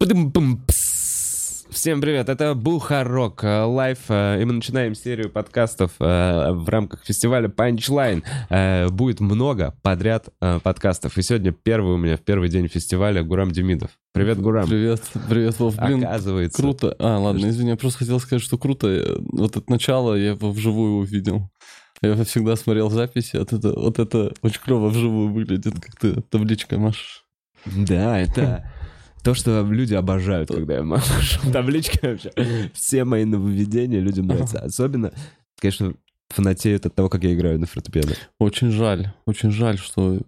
Всем привет, это Бухарок э, Live, э, и мы начинаем серию подкастов э, в рамках фестиваля Punchline. Будет много подряд подкастов, и сегодня первый у меня в первый день фестиваля Гурам Демидов. Привет, Гурам. Привет, привет, Вов. Блин, Оказывается. круто. А, ладно, извини, я просто хотел сказать, что круто. Вот это начало я его вживую увидел. Я всегда смотрел записи, вот это, вот это очень клево вживую выглядит, как ты табличкой машешь. Да, это то, что люди обожают, когда я машу табличкой вообще. Все мои нововведения людям нравятся. Особенно, конечно, фанатеют от того, как я играю на фортепиано. Очень жаль, очень жаль, что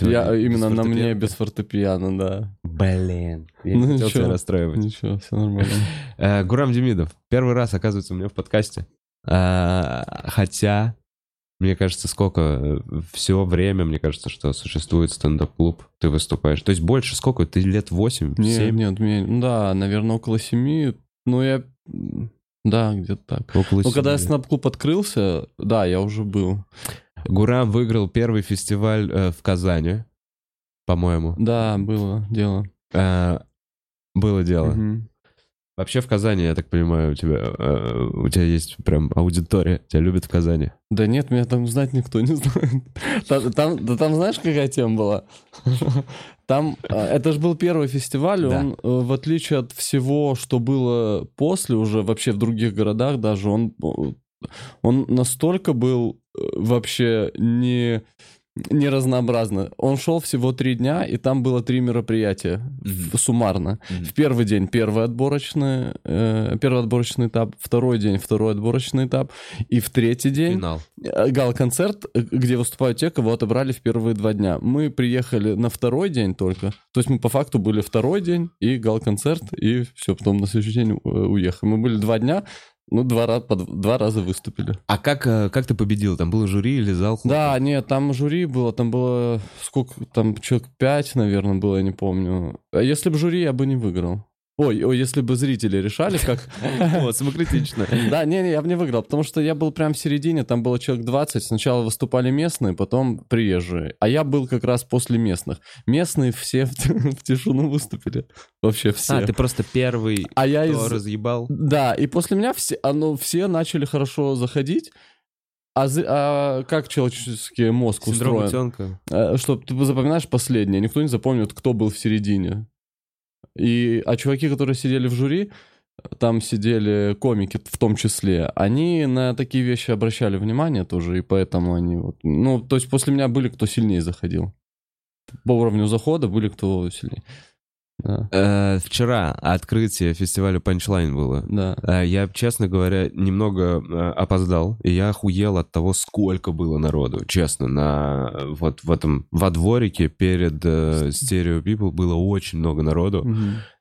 я именно на мне без фортепиано, да. Блин, я Ну не хотел тебя расстраивать. Ничего, все нормально. Э, Гурам Демидов. Первый раз, оказывается, у меня в подкасте. Э, Хотя, мне кажется, сколько все время, мне кажется, что существует стендап-клуб, ты выступаешь. То есть больше сколько? Ты лет 8, Нет, 7? нет, мне, ну да, наверное, около семи. Ну, я... Да, где-то так. Около Ну, когда семи. стендап-клуб открылся, да, я уже был. Гурам выиграл первый фестиваль э, в Казани, по-моему. Да, было дело. Э, Было дело. Мгм. Вообще в Казани, я так понимаю, у тебя, э, у тебя есть прям аудитория, тебя любят в Казани. Да нет, меня там знать никто не знает. Там, там- да там знаешь, какая тема была? Там, э, это же был первый фестиваль, Да. он, э, в отличие от всего, что было после, уже вообще в других городах даже, он, э, он настолько был вообще не, не разнообразно. Он шел всего три дня, и там было три мероприятия Мгм. суммарно. Мгм. В первый день первый отборочный, э, первый отборочный этап, второй день второй отборочный этап, и в третий день Финал. э, гал-концерт, э, где выступают те, кого отобрали в первые два дня. Мы приехали на второй день только, то есть мы по факту были второй день и гал-концерт, и все, потом на следующий день э, уехали. Мы были два дня, ну, два, раза, два раза выступили. А как, э, как ты победил? Там было жюри или зал? Да, нет, там жюри было, там было сколько, там человек пять, наверное, было, я не помню. А если бы жюри, я бы не выиграл. Ой, ой, если бы зрители решали, как... Вот, самокритично. Да, не-не, я бы не выиграл, потому что я был прям в середине, там было человек 20, сначала выступали местные, потом приезжие, а я был как раз после местных. Местные все в, в тишину выступили, вообще все. А, ты просто первый, А я из... разъебал? Да, и после меня все, ну, все начали хорошо заходить, а, а как человеческий мозг Синдром устроен? утенка. Э, Что ты запоминаешь последнее, никто не запомнит, кто был в середине. И, а чуваки, которые сидели в жюри, там сидели комики в том числе, они на такие вещи обращали внимание тоже, и поэтому они вот... Ну, то есть после меня были, кто сильнее заходил. По уровню захода были, кто сильнее. Да, Э, Вчера открытие фестиваля Punchline было. да. Э, Я, честно говоря, немного э, опоздал, и я охуел от того, сколько было народу. Честно, на вот в этом во дворике перед э, Stereo People было очень много народу.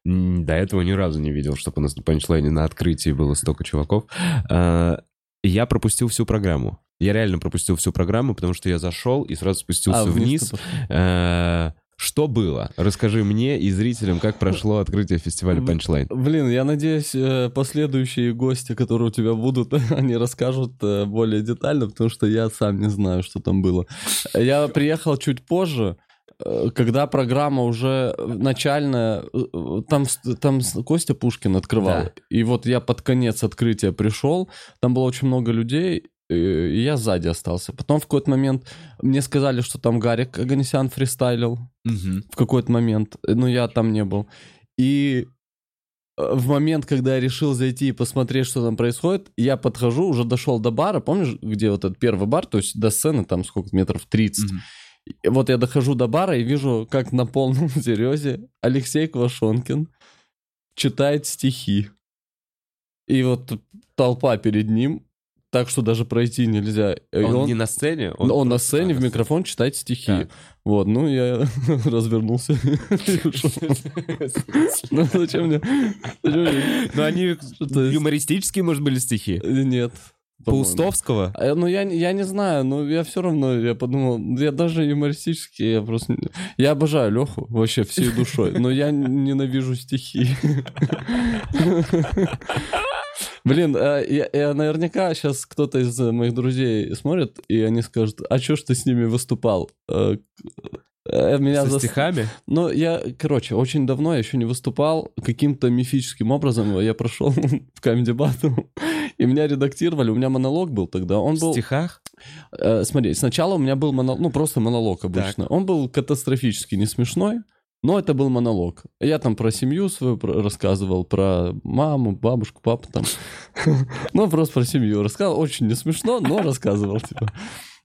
М, До этого ни разу не видел, чтобы у нас на панчлайне на открытии было столько чуваков. Э, Я пропустил всю программу. Я реально пропустил всю программу, потому что я зашел и сразу спустился А, вниз. Э, Что было? Расскажи мне и зрителям, как прошло открытие фестиваля Punchline. Блин, я надеюсь, э, последующие гости, которые у тебя будут, они расскажут э, более детально, потому что я сам не знаю, что там было. Я приехал чуть позже, э, когда программа уже начальная, там, там Костя Пушкин открывал. Да. И вот я под конец открытия пришел, там было очень много людей, и я сзади остался. Потом в какой-то момент мне сказали, что там Гарик Аганесян фристайлил в какой-то момент, но я там не был. И э, в момент, когда я решил зайти и посмотреть, что там происходит, я подхожу, уже дошел до бара, помнишь, где вот этот первый бар, то есть до сцены там сколько, метров 30. Мгм. И вот я дохожу до бара и вижу, как на полном серьезе Алексей Квашонкин читает стихи. И вот толпа перед ним, так что даже пройти нельзя. И Он, не на сцене? он, на просто- сцене а, в микрофон читает стихи. Так. Вот, ну я развернулся. Ну зачем мне? Ну, они есть. юмористические, может, были стихи? Э, Нет. Паустовского? А, Ну, я, я не знаю, но я все равно, я подумал, я даже юмористически, я просто... Я обожаю Леху вообще всей душой, но я ненавижу стихи. Блин, а, я, я наверняка сейчас кто-то из моих друзей смотрит, и они скажут, а чё ж ты с ними выступал? Э, Э, Меня Со зас- стихами? Ну, я, короче, очень давно я еще не выступал. Каким-то мифическим образом я прошел в Comedy Battle, и меня редактировали. У меня монолог был тогда. Он В был... стихах? Э, смотри, сначала у меня был монолог, ну просто монолог обычно. Он был катастрофически не смешной, но это был монолог. Я там про семью свою рассказывал, про маму, бабушку, папу там. Ну, просто про семью рассказывал. Очень не смешно, но рассказывал, типа.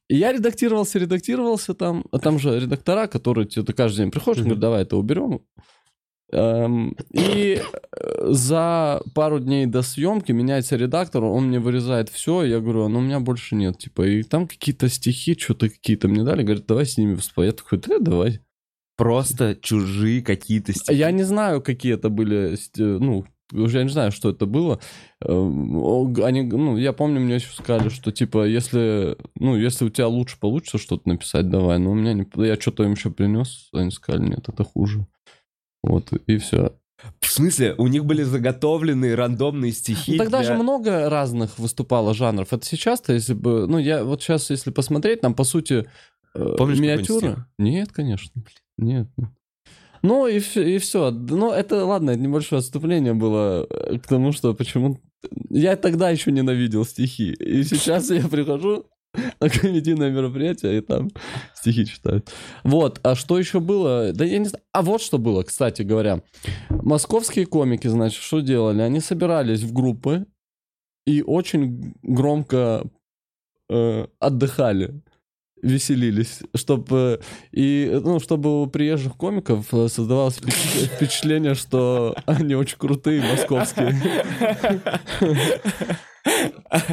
И я редактировался, редактировался там. А там же редактора, которые тебе ты каждый день приходишь, говорят, давай это уберем. Эм, И э, за пару дней до съемки меняется редактор, он мне вырезает все, я говорю, ну у меня больше нет, типа, и там какие-то стихи, что-то какие-то мне дали, говорят, давай с ними выступай. Я такой, да, давай. Просто чужие какие-то стихи. Я не знаю, какие это были, ну, уже я не знаю, что это было. Эм, Они, ну, я помню, мне еще сказали, что, типа, если, ну, если у тебя лучше получится что-то написать, давай. Но у меня не... Я что-то им еще принес, они сказали, нет, это хуже. Вот, и все. В смысле, у них были заготовленные рандомные стихи Ну, тогда для- же много разных выступало жанров. Это сейчас-то, если бы... Ну, я вот сейчас, если посмотреть, там, по сути, э, Помнишь стих? Нет, конечно. Нет. Ну, и, и все. Ну, это, ладно, это небольшое отступление было э, к тому, что почему... Я тогда еще ненавидел стихи. И сейчас я прихожу на комедийное мероприятие, и там стихи читают. Вот, а что еще было? Да я не знаю. А вот что было, кстати говоря. Московские комики, значит, что делали? Они собирались в группы и очень громко э, отдыхали, веселились, чтобы и ну чтобы у приезжих комиков э, создавалось впечат- впечатление, что они очень крутые московские.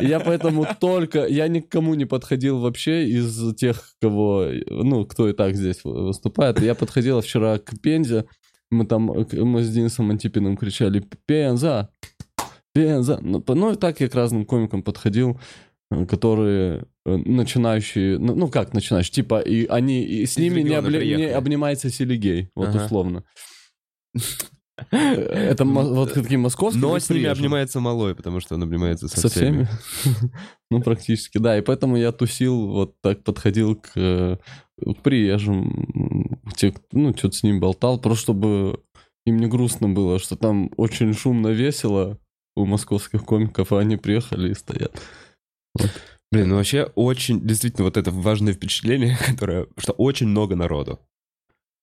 Я поэтому только... Я никому не подходил вообще из тех, кого... Ну, кто и так здесь выступает. Я подходил вчера к Пензе. Мы там... Мы с Денисом Антипиным кричали «Пенза! Пенза!» Ну, ну, и так я к разным комикам подходил, которые э, начинающие... Ну, ну, как начинающие? Типа, и они... И с Из ними не, обли- не обнимается Селигей. Вот Ага. условно. Это вот такие московские. Но с ними обнимается малой, потому что он обнимается со, Со всеми. всеми? Ну, практически, да. И поэтому я тусил, вот так подходил к, э, к приезжим, м, те, ну, что-то с ним болтал, просто чтобы им не грустно было, что там очень шумно, весело у московских комиков, а они приехали и стоят. Блин, ну вообще очень, действительно, вот это важное впечатление, которое, что очень много народу.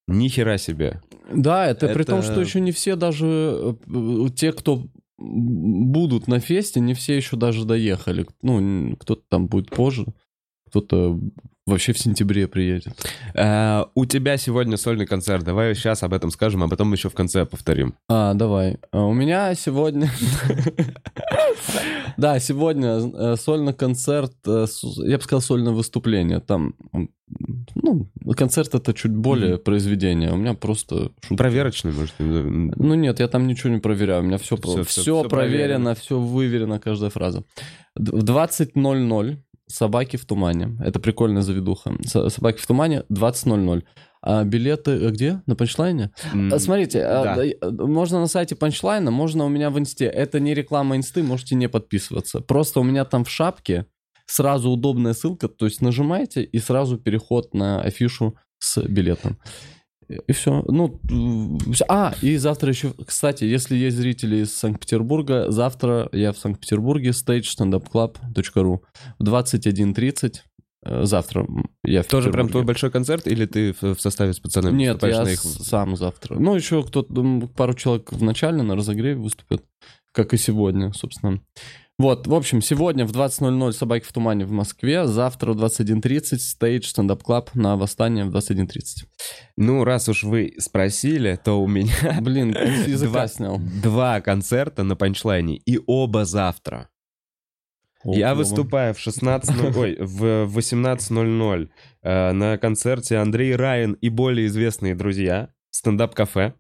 Ни хера себе. Да, это, при том, Это- что еще не все даже, э, те, кто будут на фесте, не все еще даже доехали. Ну, кто-то там будет позже, кто-то вообще в сентябре приедет. Э, у тебя сегодня сольный концерт. Давай сейчас об этом скажем, а потом еще в конце повторим. А, давай. А, У меня сегодня... Да, сегодня э, сольный концерт, э, я бы сказал, сольное выступление. Там, ну, концерт это чуть более произведение. У меня просто... Проверочный, может. Ну нет, я там ничего не проверяю. У меня все, проверено, все выверено, каждая фраза. В 20.00 «Собаки в тумане». Это прикольная заведуха. «Собаки в тумане» 20.00. А билеты э, где? На панчлайне? А, Смотрите, а, да. а, можно на сайте панчлайна, можно у меня в инсте. Это не реклама инсты, можете не подписываться. Просто у меня там в шапке сразу удобная ссылка, то есть нажимаете и сразу переход на афишу с билетом. И все. Ну, а, и завтра еще, кстати, если есть зрители из Санкт-Петербурга, завтра я в Санкт-Петербурге, stagestandupclub.ru в 21.30. э, Завтра я в Тоже прям твой большой концерт, или ты в, составе с пацанами Нет, я на их... сам завтра. Ну, еще кто-то, пару человек в начале на разогреве выступят, как и сегодня, собственно. Вот, в общем, сегодня в 20.00 «Собаки в тумане» в Москве, завтра в 21.30 стейдж стендап клаб на Восстание в 21.30. Ну, раз уж вы спросили, то у меня Блин, языка Два- снял. два концерта на панчлайне, и оба завтра. О, Я выступаю в 16.00, ой, в 18.00 э, на концерте Андрей Райан и более известные друзья, стендап-кафе.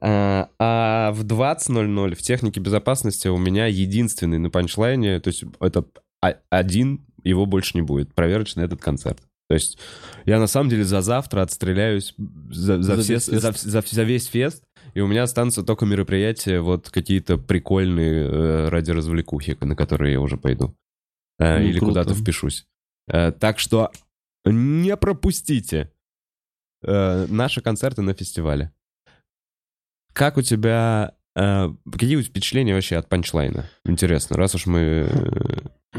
А, а в 20.00 в технике безопасности у меня единственный на панчлайне, то есть это а- один, его больше не будет, проверочный этот концерт. То есть я на самом деле за завтра отстреляюсь за, за За все- весь фест. за- за- за весь фест, и у меня останутся только мероприятия вот какие-то прикольные э, ради развлекухи, на которые я уже пойду. Э, Ну, или куда-то впишусь. Э, так что не пропустите. э, наши концерты на фестивале. Как у тебя... Э, какие у тебя впечатления вообще от панчлайна? Интересно, раз уж мы... э,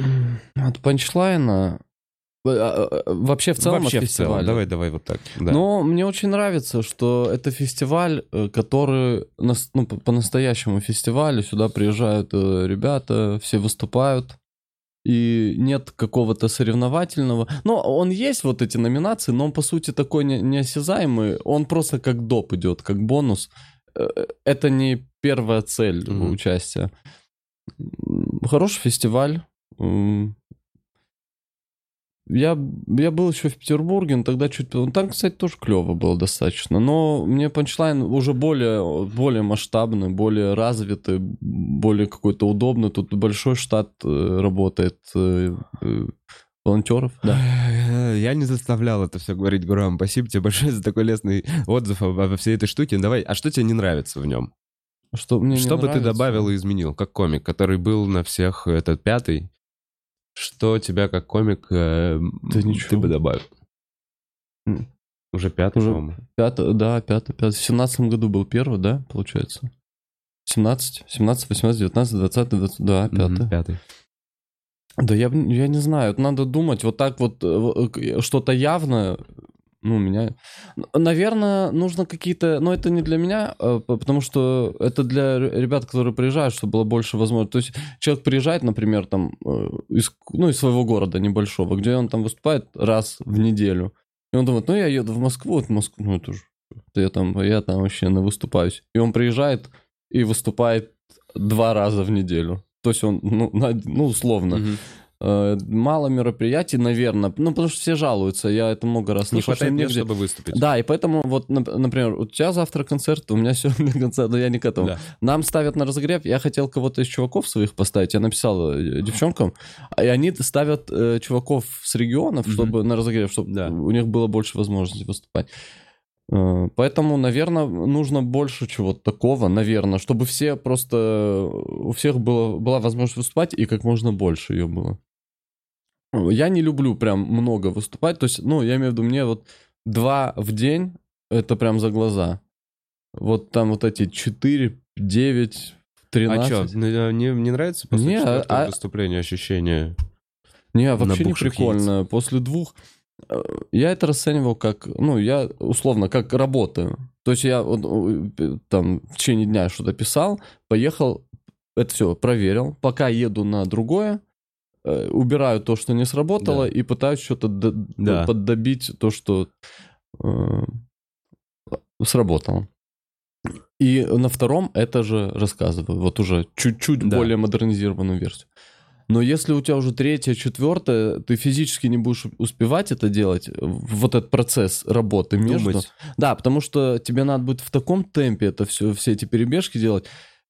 От панчлайна... э, Вообще в целом вообще от в целом. фестиваля. Давай, давай вот так. да. Но мне очень нравится, что это фестиваль, который ну, по- по-настоящему фестивалю. Сюда приезжают ребята, все выступают. И нет какого-то соревновательного. Ну, он есть, вот эти номинации, но он, по сути, такой не- неосязаемый. Он просто как доп идет, как бонус. Э, Это не первая цель Мгм. участия. Хороший фестиваль. Я, я был еще в Петербурге, но тогда чуть... Там, кстати, тоже клево было достаточно. Но мне панчлайн уже более, более масштабный, более развитый, более какой-то удобный. Тут большой штат э, работает э, э, волонтеров. Да. Я не заставлял это все говорить, Гурам. Спасибо тебе большое за такой лестный отзыв обо всей этой штуке. Давай, а что тебе не нравится в нем? Что, мне не Что бы ты нравится? добавил и изменил, как комик, который был на всех этот пятый? Что тебя как комик э, Да ты ничего. бы добавил? Уже пятый, Уже по-моему. Пятый, да, пятый, пятый. В семнадцатом году был первый, да, получается? 17, 17, 18, 19, 20, 20, да, пятый. Пятый. Да я, я не знаю, надо думать, вот так вот э, в- э, что-то явное, ну, меня... Наверное, нужно какие-то... Но это не для меня, э, п- потому что это для ребят, которые приезжают, чтобы было больше возможностей. То есть человек приезжает, например, там, э, из, ну, из своего города небольшого, где он там выступает раз в неделю. И он думает, ну, я еду в Москву, вот в Москву, ну, это же... Я там, я там вообще на выступаюсь. И он приезжает и выступает два раза в неделю. То есть он, ну, на- ну условно. Э, Мало мероприятий, наверное. Ну, потому что все жалуются. Я это много раз Не слышал. что хватает мест, чтобы выступить. Да, и поэтому, вот, нап- например, у тебя завтра концерт, у меня сегодня концерт, но я не к этому. Да. Нам ставят на разогрев. Я хотел кого-то из чуваков своих поставить. Я написал э, девчонкам, и они ставят э, чуваков с регионов, чтобы на разогрев, чтобы Да. у них было больше возможностей выступать. Э, Поэтому, наверное, нужно больше чего-то такого, наверное, чтобы все просто у всех было, была возможность выступать и как можно больше ее было. Я не люблю прям много выступать, то есть, ну, я имею в виду, мне вот два в день это прям за глаза. Вот там вот эти 4, 9, 13. А что, не, не нравится после Не, четвертого а- выступления ощущение? Не, вообще не прикольно. После двух э, я это расценивал как, ну, я условно как работаю. То есть я э, там в течение дня что-то писал, поехал, это все проверил, пока еду на другое, э, убираю то, что не сработало, Да. и пытаюсь что-то д- Да. поддобить то, что э, сработало. И на втором это же рассказываю, вот уже чуть-чуть Да. более модернизированную версию. Но если у тебя уже третья, четвертая, ты физически не будешь успевать это делать, вот этот процесс работы между. Думать. Да, потому что тебе надо будет в таком темпе это все, все эти перебежки делать.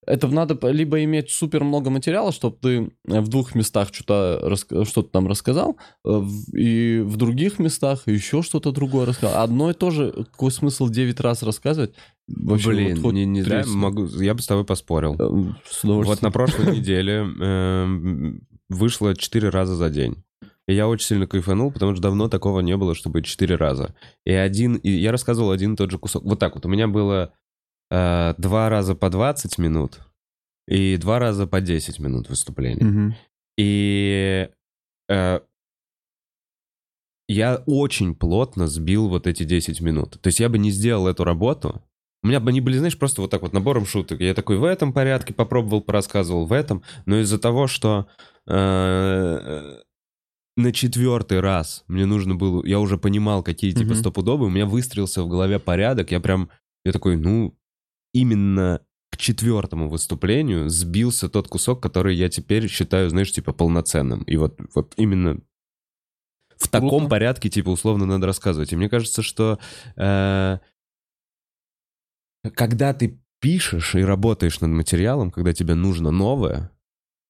Это надо либо иметь супер много материала, чтобы ты э, в двух местах что-то, раска- что-то там рассказал, э, и в других местах еще что-то другое рассказал. Одно и то же, какой смысл 9 раз рассказывать? Вообще, Блин, вот не, не знаю, могу, я бы с тобой поспорил. Э, с. Вот на прошлой неделе эм, вышло 4 раза за день. И я очень сильно кайфанул, потому что давно такого не было, чтобы 4 раза. И один, и я рассказывал один и тот же кусок. Вот так вот. У меня было э, два раза по 20 минут и два раза по 10 минут выступления. И э, я очень плотно сбил вот эти 10 минут. То есть я бы не сделал эту работу. У меня бы они были, знаешь, просто вот так вот набором шуток. Я такой в этом порядке попробовал, порассказывал в этом. Но из-за того, что э, на четвертый раз мне нужно было... Я уже понимал, какие типа Мгм. стопудовые. У меня выстроился в голове порядок. Я прям... Я такой, ну, именно к четвертому выступлению сбился тот кусок, который я теперь считаю, знаешь, типа полноценным. И вот, вот именно в таком Круто. порядке, типа, условно надо рассказывать. И мне кажется, что э, когда ты пишешь и работаешь над материалом, когда тебе нужно новое,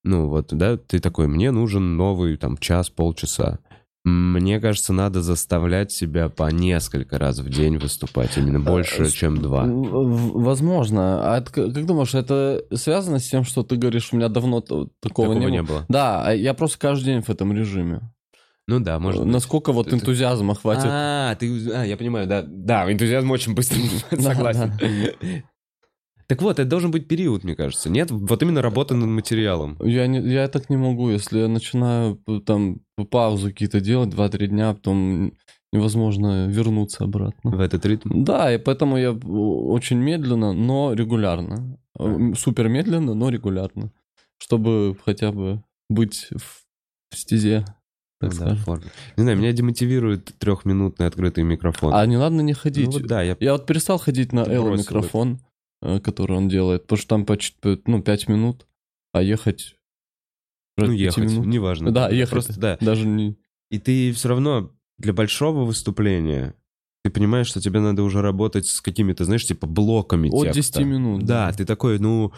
ну вот, да, ты такой, мне нужен новый, там, час, полчаса. Мне кажется, надо заставлять себя по несколько раз в день выступать, именно больше, с- чем два. Возможно. А это как думаешь, это связано с тем, что ты говоришь, у меня давно такого, Такого не, не было? было. Да, а я просто каждый день в этом режиме. Ну да, может быть. Насколько вот энтузиазма хватит. А, ты, а, я понимаю, да, да, энтузиазм очень быстро, согласен. Так вот, это должен быть период, мне кажется, нет? Вот именно работа над материалом. Я, не, я так не могу, если я начинаю п- там паузу какие-то делать 2-3 дня, потом невозможно вернуться обратно. В этот ритм. Да, и поэтому я э, очень медленно, но регулярно. Э, м, Супер медленно, но регулярно. Чтобы хотя бы быть в стезе, так да, форме. Не знаю, меня демотивирует трехминутный открытый микрофон. А не ладно не ходить. Ну вот да, я... Я вот перестал ходить на Элла микрофон, э, который он делает, потому что там почти, ну, 5 минут, а ехать... Ну, ехать, минут. неважно. Да, ехать. Просто, да. Даже не... И ты все равно для большого выступления ты понимаешь, что тебе надо уже работать с какими-то, знаешь, типа блоками От текста. 10 минут. Да, ты такой, ну...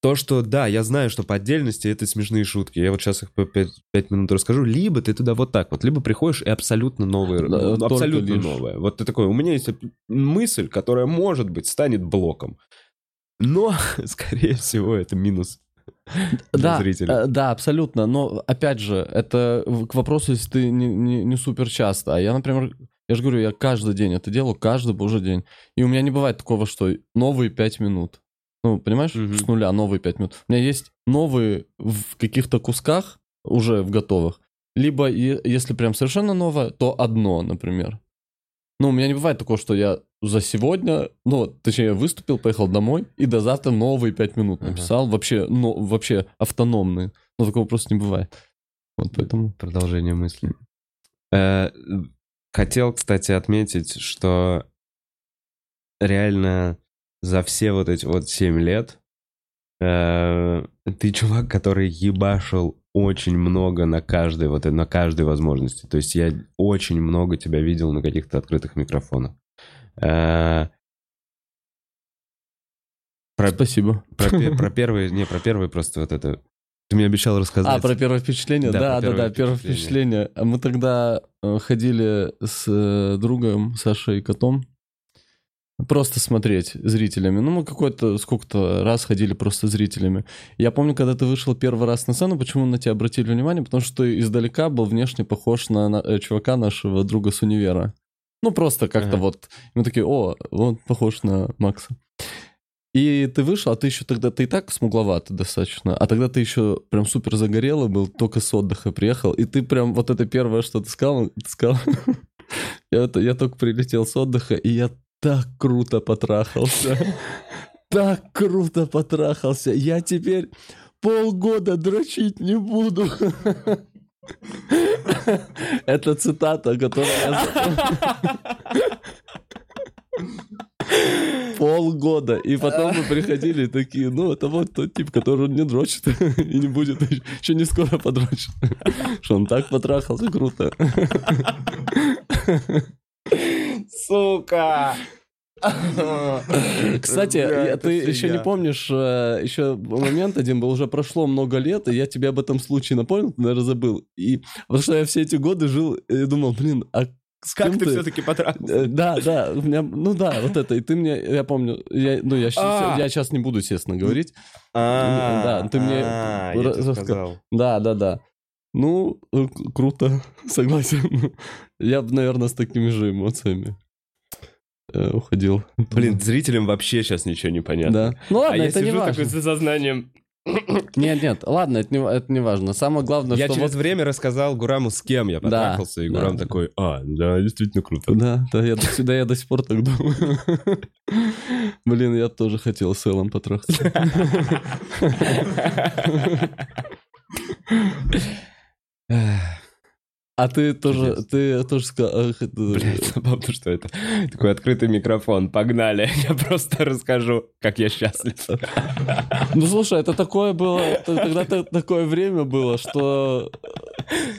От 10. То, что, да, я знаю, что по отдельности это смешные шутки. Я вот сейчас их по 5, минут расскажу. Либо ты туда вот так вот, либо приходишь и абсолютно новые, Да, ну, абсолютно лишь. новое. Вот ты такой, у меня есть мысль, которая, может быть, станет блоком. Но, скорее всего, это минус для Да, зрителя. э, да, абсолютно. Но опять же, это к вопросу, если ты не, не, не супер часто. А я, например, я же говорю, я каждый день это делаю, каждый божий день. И у меня не бывает такого, что новые 5 минут. Ну, понимаешь, Мгм. с нуля новые 5 минут. У меня есть новые в каких-то кусках, уже в готовых. Либо, если прям совершенно новое, то одно, например. Ну, у меня не бывает такого, что я за сегодня, ну, точнее, я выступил, поехал домой, и до завтра новые пять минут Ага. написал, вообще, ну, вообще автономные. Ну, такого просто не бывает. Вот поэтому... Продолжение мысли. Э, Хотел, кстати, отметить, что реально за все вот эти вот 7 лет э, ты чувак, который ебашил очень много на каждой вот на каждой возможности. То есть я очень много тебя видел на каких-то открытых микрофонах. Э, Про, Спасибо. про, про первые, не, про первые просто вот это. Ты мне обещал рассказать. А, про первое впечатление? Да, Да, первое да, первое впечатление. впечатление. А Мы тогда э, ходили с э, другом Сашей Котом просто смотреть зрителями. Ну, мы какой-то, сколько-то раз ходили просто зрителями. Я помню, когда ты вышел первый раз на сцену, почему на тебя обратили внимание? Потому что ты издалека был внешне похож на, на, э, чувака нашего друга с универа. Ну, просто как-то Ага. вот. И мы такие, о, он похож на Макса. И ты вышел, а ты еще тогда, ты и так смугловатый достаточно, а тогда ты еще прям супер загорелый был, только с отдыха приехал, и ты прям, вот это первое, что ты сказал, ты сказал, я, это- я только прилетел с отдыха, и я так круто потрахался, так круто потрахался, я теперь полгода дрочить не буду. Это цитата, которую я полгода. И потом мы приходили такие, ну, это вот тот тип, который не дрочит и не будет, еще не скоро подрочит. Что он так потрахался, круто. Сука! Кстати, я- ты еще не помнишь, э, еще момент один был, уже прошло много лет, и я тебе об этом случае напомнил, ты, наверное, забыл. И потому что я все эти годы жил и думал, блин, а с Как кем ты все-таки потрахался? Э, Да, да, у меня, ну да, вот это. И ты мне, я помню, я, ну я, щас- А. я сейчас не буду, естественно, говорить. А, Да, ты мне а, я тебе раска- сказал. Да, да, да. Ну, э, круто, согласен. Я бы, наверное, с такими же эмоциями э, уходил. Блин, зрителям вообще сейчас ничего не понятно. да. Ну А ладно, я это не сижу важно. такой с осознанием. Нет, нет, ладно, это не, это не важно. Самое главное, Я что через вот... время рассказал Гураму, с кем я потрахался, и да. Гурам такой, а, да, действительно круто. Да, да, я до сюда я до сих пор так думаю. Блин, я тоже хотел с Эллом потрахаться. А ты тоже, Чудесно. ты тоже сказал... Блин, забавно, что это такой открытый микрофон. Погнали, я просто расскажу, как я счастлив. Ну слушай, это такое было, тогда та- такое время было, что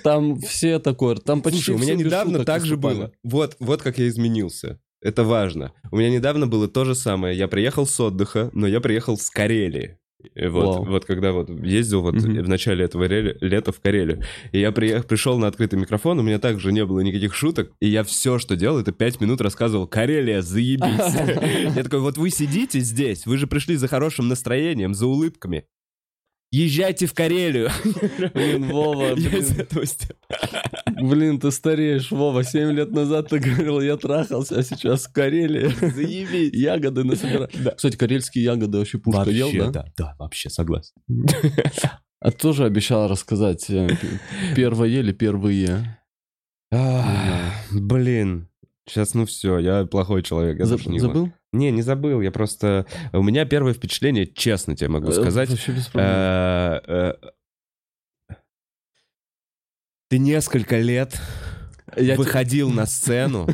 там все такое, там почти Слушай, у меня недавно так же было. Вот, вот как я изменился. Это важно. У меня недавно было то же самое. Я приехал с отдыха, но я приехал с Карелии. Вот, Вау. вот когда вот ездил вот Мгм. в начале этого ре- лета в Карелию, и я приехал, пришел на открытый микрофон, у меня также не было никаких шуток, и я все, что делал, это пять минут рассказывал «Карелия, заебись!» Я такой, вот вы сидите здесь, вы же пришли за хорошим настроением, за улыбками. Езжайте в Карелию. Блин, Вова, блин, блин, ты стареешь, Вова. Семь лет назад ты говорил, я трахался, а сейчас в Карелии. Заебись. Ягоды насобираю. Да. Кстати, карельские ягоды вообще пушка ел, Вообще, да? да, да, вообще согласен. А тоже обещал рассказать, э, первое или первые. Ах, Блин, сейчас ну все, я плохой человек, я Заб- душнила. Забыл? Не, не забыл, я просто... У меня первое впечатление, честно тебе могу Э, сказать, Вообще без проблем. э, э, ты несколько лет Я выходил на сцену,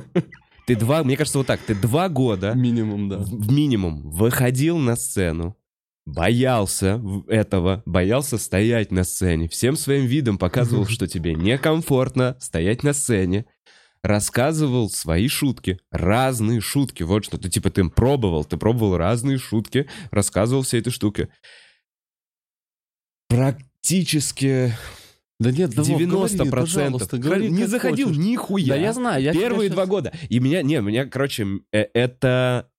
ты два, мне кажется, вот так, ты два года Минимум, да. в минимум выходил на сцену, боялся этого, боялся стоять на сцене, всем своим видом показывал, что тебе некомфортно стоять на сцене, рассказывал свои шутки, разные шутки, вот что ты типа ты пробовал, ты пробовал разные шутки, рассказывал все эти штуки. Практически Да нет, да, Вов, 90 говори, процентов. Не заходил хочешь. нихуя. Да я знаю, я Первые два щас- года. И меня, не, меня, короче, э, это,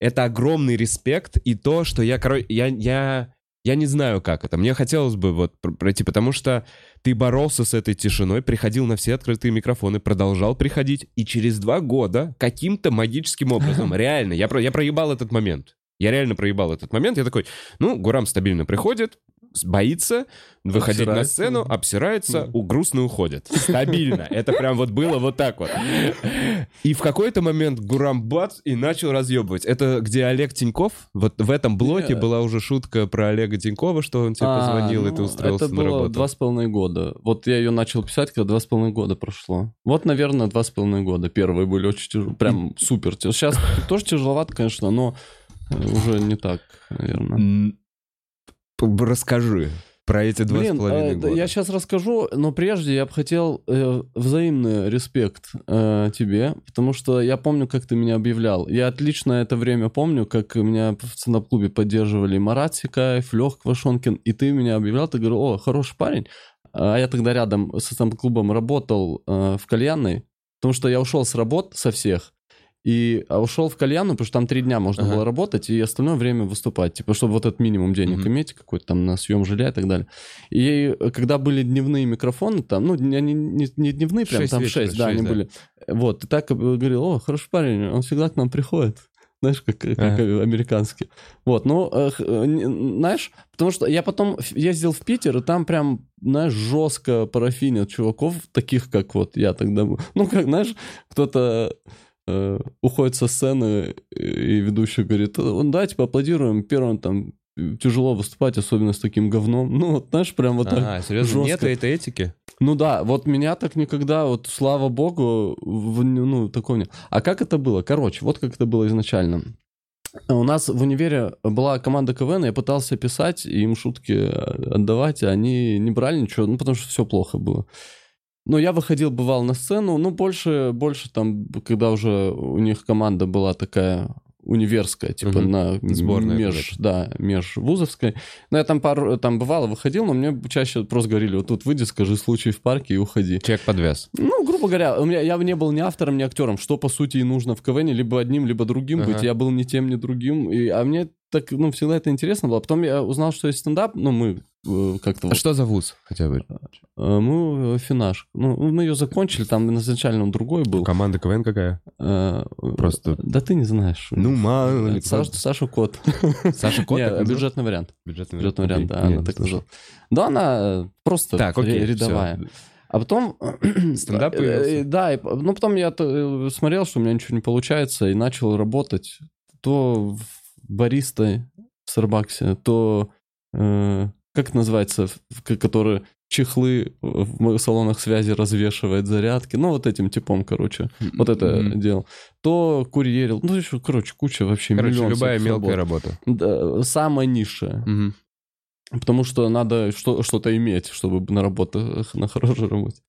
это огромный респект и то, что я, короче, я, я, я не знаю, как это. Мне хотелось бы вот пр- пройти, потому что ты боролся с этой тишиной, приходил на все открытые микрофоны, продолжал приходить, и через два года каким-то магическим образом, реально, я, про, я проебал этот момент. Я реально проебал этот момент. Я такой, ну, Гурам стабильно приходит, боится выходить на Обсирается. сцену, обсирается, Да. у, грустно уходит. Стабильно. Это прям вот было вот так вот. И в какой-то момент Гурам бац и начал разъебывать. Это где Олег Тиньков? Вот в этом блоке была уже шутка про Олега Тинькова, что он тебе А, позвонил, и ну, ты устроился Это на работу. два с половиной года. Вот я ее начал писать, когда два с половиной года прошло. Вот, наверное, два с половиной года. Первые были очень тяжелые. Прям супер. Сейчас тоже тяжеловато, конечно, но э, уже не так, наверное. Расскажи про эти два с Блин, половиной э, да, года. я сейчас расскажу, но прежде я бы хотел э, взаимный респект э, тебе, потому что я помню, как ты меня объявлял. Я отлично это время помню, как меня в стендап-клубе поддерживали Марат Сикаев, Лех Квашонкин, и ты меня объявлял, ты говорил, о, хороший парень. А я тогда рядом со стендап-клубом работал э, в кальянной, потому что я ушел с работ со всех, и а ушел в кальянную, потому что там три дня можно Ага. было работать, и остальное время выступать. Типа, чтобы вот этот минимум денег Мгм. иметь, какой-то там на съем жилья и так далее. И э, когда были дневные микрофоны, там, ну, не, не, не- не дневные, прям там вечера, 6, да, шесть, они да. были. Вот, и так э, говорил, о, хороший парень, он всегда к нам приходит. Знаешь, как, как Ага. американский. Вот, ну, э, э, знаешь, потому что я потом ездил в Питер, и там прям, знаешь, жестко парафинят чуваков, таких, как вот я тогда был. Ну, как, знаешь, кто-то э, уходит со сцены, и ведущий говорит, «Ну, давайте поаплодируем, первым там э, тяжело выступать, особенно с таким говном. Ну, вот, знаешь, прям вот так. А, серьезно, жестко. нет этой этики? Ну да, вот меня так никогда, вот слава богу, в- ну, такого нет. А как это было? Короче, вот как это было изначально. У нас в универе была команда КВН, я пытался писать, им шутки э, отдавать, а они не брали ничего, ну, потому что все плохо было. Но я выходил, бывал на сцену, ну, больше, больше там, когда уже у них команда была такая универская, типа Мгм. на Сборная меж, да, межвузовской. Но я там пару, там бывало, выходил, но мне чаще просто говорили, вот тут выйди, скажи случай в парке и уходи. Человек подвес. Ну, грубо говоря, у меня, я не был ни автором, ни актером, что, по сути, и нужно в КВН, либо одним, либо другим Ага. быть. Я был ни тем, ни другим. И, а мне так, ну, всегда это интересно было. Потом я узнал, что есть стендап, ну, мы как-то... А вот, что за вуз хотя бы? э, мы э, финаш. Ну, мы ее закончили, там изначально он другой был. Команда КВН какая? Э, Просто- Да ты не знаешь. Ну, мало ли. Саша, Саша Кот. Саша Кот Не, так называется? бюджетный вариант. Бюджетный Бюджетный вариант, да, Окей. Не, она так слышал. называлась. Да, она э, просто Так, окей, рядовая. всё. А потом... Стендап э, появился. э, Да, ну потом я э, смотрел, что у меня ничего не получается, и начал работать то баристой в Старбаксе, то... Как называется? в- к- Который чехлы в салонах связи развешивает зарядки. Ну, вот этим типом, короче. Вот это Мгм. делал. То курьерил. Ну, еще, короче, куча вообще Короче, миллион любая мелкая работ. работа. Да, самая низшая. Мгм. Потому что надо что- что-то иметь, чтобы на работу, на хорошей работе.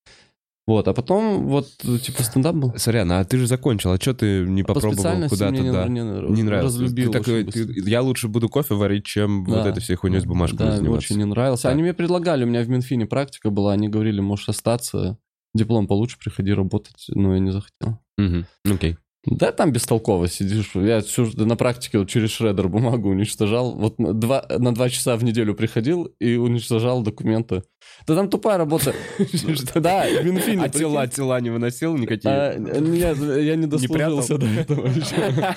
Вот, а потом вот, типа, стендап был. Сорян, а ты же закончил, а что ты не по попробовал специальности куда-то, мне да? не, Не нравилось. Разлюбил Ты такой, быстро. ты- я лучше буду кофе варить, чем вот Да. этой всей хуйней с бумажками Да, заниматься. очень не нравился. Да. Они мне предлагали, у меня в Минфине практика была, они говорили, можешь остаться, диплом получше, приходи работать, но я не захотел. Мгм. Окей. Да, там бестолково сидишь. Я всю, на практике вот через шредер бумагу уничтожал. Вот два, на два часа в неделю приходил и уничтожал документы. Да там тупая работа. Да, в Минфине. А тела, тела не выносил никакие? А, я не дослужился до этого еще.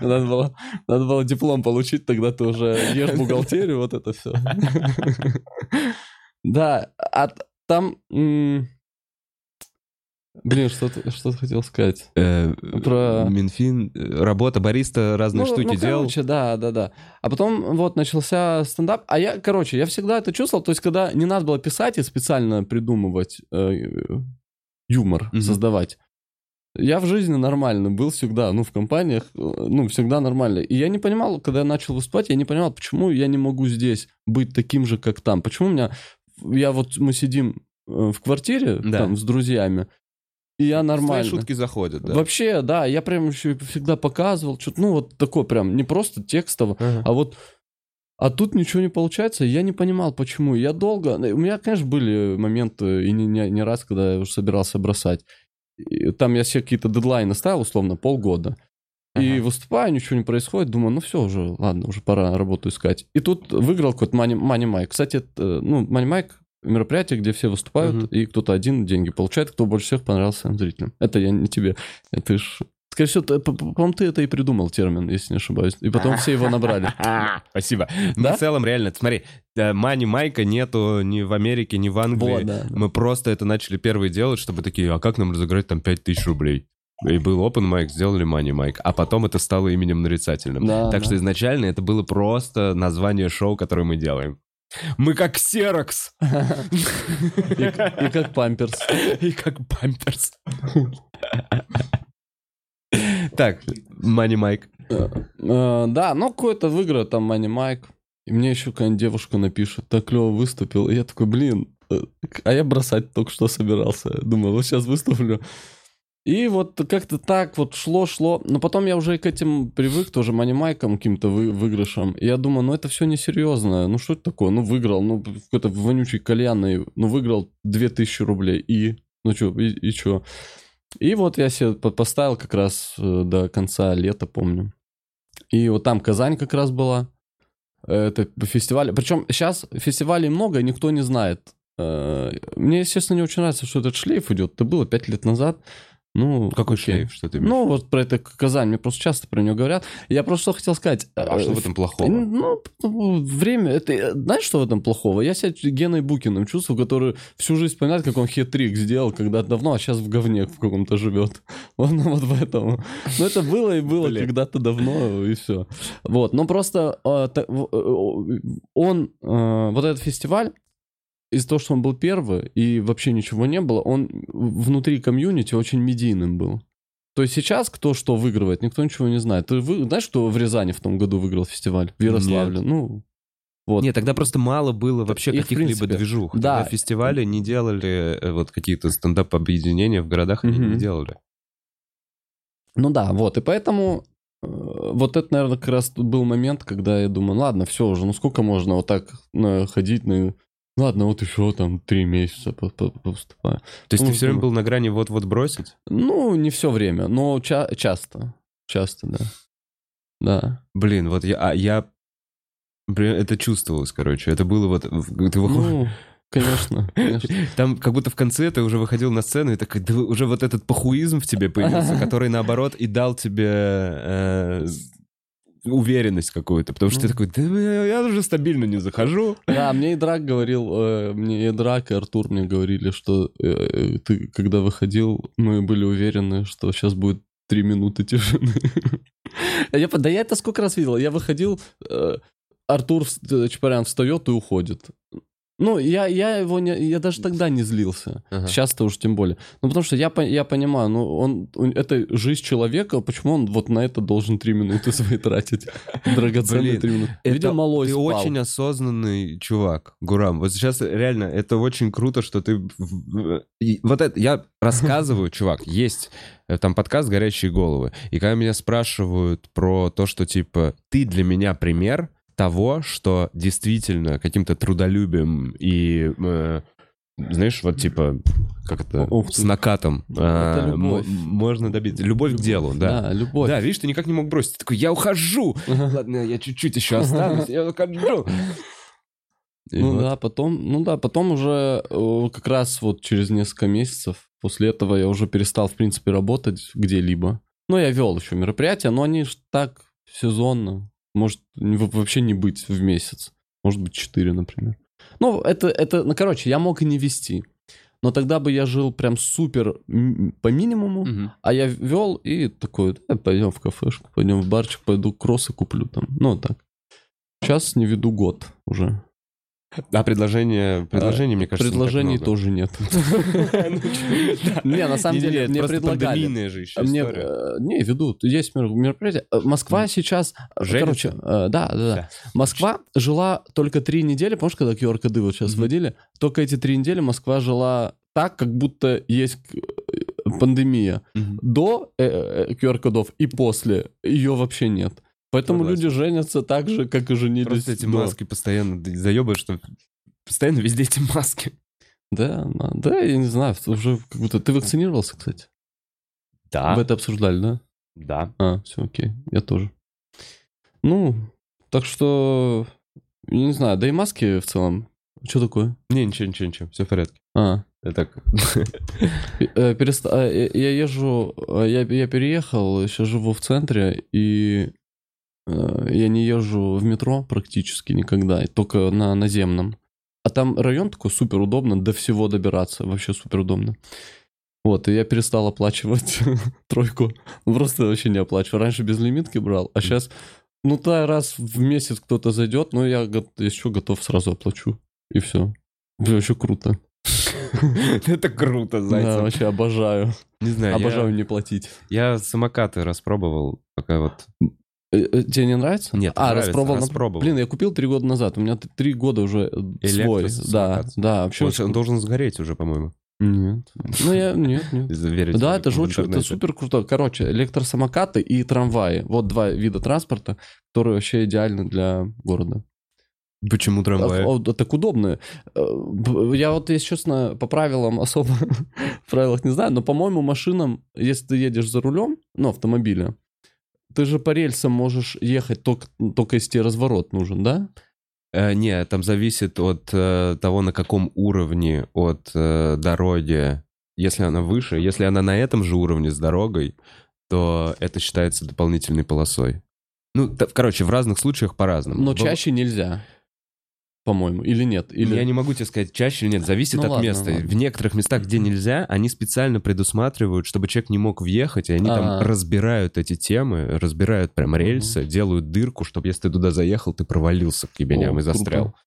Надо было диплом получить, тогда ты уже ешь бухгалтерию, вот это все. Да, а там... Блин, что ты, что ты хотел сказать? Э, Про... Минфин, э, работа бариста, разные ну, штуки ну, делал. короче, да, да, да. А потом вот начался стендап. А я, короче, я всегда это чувствовал, то есть когда не надо было писать и специально придумывать э, юмор, mm-hmm. создавать. Я в жизни нормально был всегда, ну, в компаниях, э, ну, всегда нормально. И я не понимал, когда я начал выступать, я не понимал, почему я не могу здесь быть таким же, как там. Почему у меня... Я вот, мы сидим э, в квартире, да. там, с друзьями, и я нормально. Твои шутки заходят, да? Вообще, да, я прям еще всегда показывал, что-то, ну, вот такое прям, не просто текстово, ага. а вот... А тут ничего не получается, я не понимал, почему. Я долго... У меня, конечно, были моменты, и не, не, не раз, когда я уже собирался бросать. И там я себе какие-то дедлайны ставил, условно, полгода. Ага. И выступаю, ничего не происходит, думаю, ну все уже, ладно, уже пора работу искать. И тут выиграл какой-то Money, Money Mike. Кстати, это, ну, Money Mike мероприятие, где все выступают, угу. и кто-то один деньги получает, кто больше всех понравился зрителям. Это я не тебе. Это ж... Скорее всего, ты, по-моему, ты это и придумал термин, если не ошибаюсь. И потом все его набрали. Спасибо. Да? в целом, реально, смотри, Мани Майка нету ни в Америке, ни в Англии. Вот, да, Мы просто это начали первые делать, чтобы такие, а как нам разыграть там 5000 рублей? И был open mic, сделали money mic, а потом это стало именем нарицательным. Да, так да. что изначально это было просто название шоу, которое мы делаем. Мы как Ксерокс. И, как Памперс. И как Памперс. Так, Мани Майк. Э, да, ну какой-то выиграет там Мани Майк. И мне еще какая-нибудь девушка напишет, так клево выступил. И я такой, блин, э, а я бросать только что собирался. Думаю, вот сейчас выступлю. И вот как-то так вот шло-шло. Но потом я уже к этим привык, тоже манимайкам, каким-то вы, выигрышам. И я думаю, ну это все несерьезно. Ну что это такое? Ну выиграл, ну какой-то вонючий кальянный, ну выиграл 2000 рублей. И? Ну что, и, и что? И вот я себе поставил как раз э, до конца лета, помню. И вот там Казань как раз была. Это фестиваль. Причем сейчас фестивалей много, и никто не знает. Э, мне, естественно, не очень нравится, что этот шлейф идет. Это было пять лет назад. Ну, Какой окей. шлейф, что ты имеешь? Ну, вот про это Казань, мне просто часто про него говорят. Я просто что хотел сказать. А что в этом плохого? Ну, время, это, знаешь, что в этом плохого? Я себя Геной Букиным чувствую, который всю жизнь вспоминает, как он хитрик сделал когда давно, а сейчас в говне в каком-то живет. Вот, ну, вот в этом. Ну, это было и было когда-то давно, и все. Вот, но просто э, он, э, вот этот фестиваль, из-за того, что он был первый и вообще ничего не было, он внутри комьюнити очень медийным был. То есть сейчас кто что выигрывает, никто ничего не знает. Ты вы, знаешь, что в Рязани в том году выиграл фестиваль? В Ярославле? Нет. Ну, вот. Нет, тогда просто мало было вообще каких-либо движух. Да. Тогда фестивали не делали э, вот какие-то стендап-объединения в городах, они mm-hmm. не делали. Ну да, вот, и поэтому э, вот это, наверное, как раз был момент, когда я думаю, ладно, все уже, ну сколько можно вот так ходить, ну, Ладно, вот еще там три месяца поступаю. То есть ну, ты все время был на грани вот-вот бросить? Ну, не все время, но ча- часто. Часто, да. Да. Блин, вот я, а я... Это чувствовалось, короче. Это было вот... Ты выходишь... Ну, конечно, конечно. Там как будто в конце ты уже выходил на сцену, и так, да, уже вот этот похуизм в тебе появился, который, наоборот, и дал тебе э, уверенность какую-то, потому что ты такой, да я уже стабильно не захожу. Да, мне и Драк говорил, э, мне и Драк, и Артур мне говорили, что э, э, ты, когда выходил, мы были уверены, что сейчас будет три минуты тишины. Я, да я это сколько раз видел. Я выходил, Артур Чапарян встает и уходит. Ну, я, я его не, я даже тогда не злился. Ага. Сейчас-то уж тем более. Ну, потому что я, я понимаю, ну, он, он, это жизнь человека, почему он вот на это должен три минуты свои тратить? Драгоценные три минуты. Видел, малой Ты спал. очень осознанный чувак, Гурам. Вот сейчас реально, это очень круто, что ты... Вот это, я рассказываю, чувак, есть э, там подкаст «Горячие головы». И когда меня спрашивают про то, что, типа, ты для меня пример, того, что действительно каким-то трудолюбием и э, знаешь, вот типа, как это, Ух с накатом Это а, любовь. мо- можно добиться. Любовь к делу, да. Да, любовь. Да, видишь, ты никак не мог бросить. Ты такой, я ухожу. Ладно, я чуть-чуть еще останусь, я ухожу. И Ну вот. да, потом, ну да, потом уже э, как раз вот через несколько месяцев после этого я уже перестал, в принципе, работать где-либо. Ну, я вел еще мероприятия, но они ж так сезонно. Может вообще не быть в месяц. Может быть, 4, например. Ну, это, это, ну, короче, я мог и не вести. Но тогда бы я жил прям супер по минимуму, Мгм. а я вел и такой, «Да, пойдем в кафешку, пойдем в барчик, пойду кроссы куплю там. Ну, так. Сейчас не веду год уже. А предложение, предложение, мне кажется, не Предложений много. тоже нет. Да. Не, на самом деле, мне предлагали. же еще э, не, ведут, есть мер- мероприятия. Э, Москва сейчас, э, короче, да, да, да. Да. Москва жила только три недели, помнишь, когда QR-коды вот сейчас вводили? Только эти три недели Москва жила так, как будто есть пандемия. До QR-кодов и после ее вообще нет. Поэтому Согласен. люди женятся так же, как и женились Просто эти до. маски постоянно заебают, что постоянно везде эти маски. Да, да, я не знаю, уже как будто... Ты вакцинировался, кстати? Да, Вы это обсуждали, да? да. А, все, окей, я тоже. Ну, так что, не знаю, да и маски в целом. Что такое? Не, ничего, ничего, ничего, все в порядке. А, Я так... э, э, я езжу, э, я, переехал, сейчас живу в центре, и я не езжу в метро практически никогда, только на наземном. А там район такой супер удобно, до всего добираться, вообще супер удобно. Вот, и я перестал оплачивать тройку. Ну, просто вообще не оплачиваю. Раньше без лимитки брал, а сейчас, ну, да, раз в месяц кто-то зайдет, ну, я, что, готов, сразу оплачу. И все. Вообще круто. Это круто, Да, Зайцев. вообще обожаю. Не знаю, Обожаю я- не платить. я самокаты распробовал, пока вот... Э, э, Тебе не нравится? Нет, а, нравится, распробовал. распробовал. Блин, я купил три года назад. У меня три года уже свой. Да, да. Вообще, Он, он должен сгореть уже, по-моему. Нет. Ну, я... Нет, нет. верить Да, это же очень, это супер круто. Короче, электросамокаты и трамваи. Вот два вида транспорта, которые вообще идеальны для города. Почему трамвай? А, а, так удобно. Э, Я вот, если честно, по правилам особо в правилах не знаю, но, по-моему, машинам, если ты едешь за рулем, ну, автомобиля, ты же по рельсам можешь ехать только, только если тебе разворот нужен, да? Э, не, там зависит от э, того, на каком уровне от э, дороги. Если она выше, если она на этом же уровне с дорогой, то это считается дополнительной полосой. Ну, короче, в разных случаях по-разному. Но Быв- чаще нельзя, по-моему, или нет? Или... Я не могу тебе сказать, чаще или нет, зависит Ну от ладно, места. ладно. В некоторых местах, где нельзя, они специально предусматривают, чтобы человек не мог въехать, и они там А. разбирают эти темы, разбирают прям рельсы, делают дырку, чтобы если ты туда заехал, ты провалился к ебеням и застрял. круто.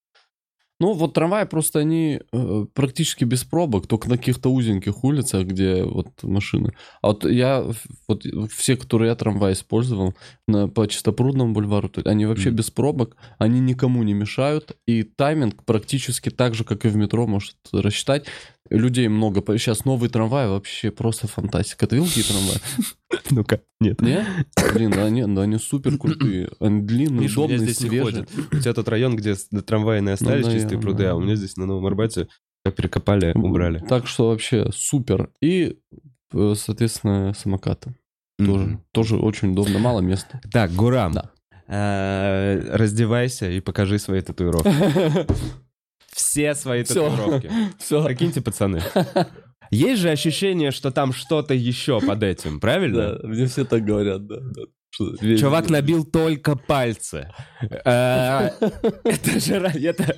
Ну, вот трамваи просто они э, практически без пробок, только на каких-то узеньких улицах, где вот машины. А вот я, вот все, которые я трамвай использовал, на, по Чистопрудному бульвару, они вообще Мгм. без пробок, они никому не мешают, и тайминг практически так же, как и в метро, может рассчитать. Людей много. Сейчас новый трамвай вообще просто фантастика. Ты видел какие трамваи? Ну-ка, нет. Нет? Блин, да они, да они супер крутые. Они длинные, меня удобные, здесь не свежие. У тебя тот район, где трамвайные остались, Ну, чистые наверное, пруды, а у да. меня здесь на Новом Арбате перекопали, убрали. Так что вообще супер. И, э, соответственно, самокаты. Тоже, Мгм. тоже очень удобно, мало места. Так, Гурам, Да. э, раздевайся и покажи свои татуировки. Все свои Всё. татуировки. Все. Прикиньте, пацаны. Есть же ощущение, что там что-то еще под этим, правильно? Да, мне все так говорят, да. да. Чувак набил только пальцы. Э, Это же... это-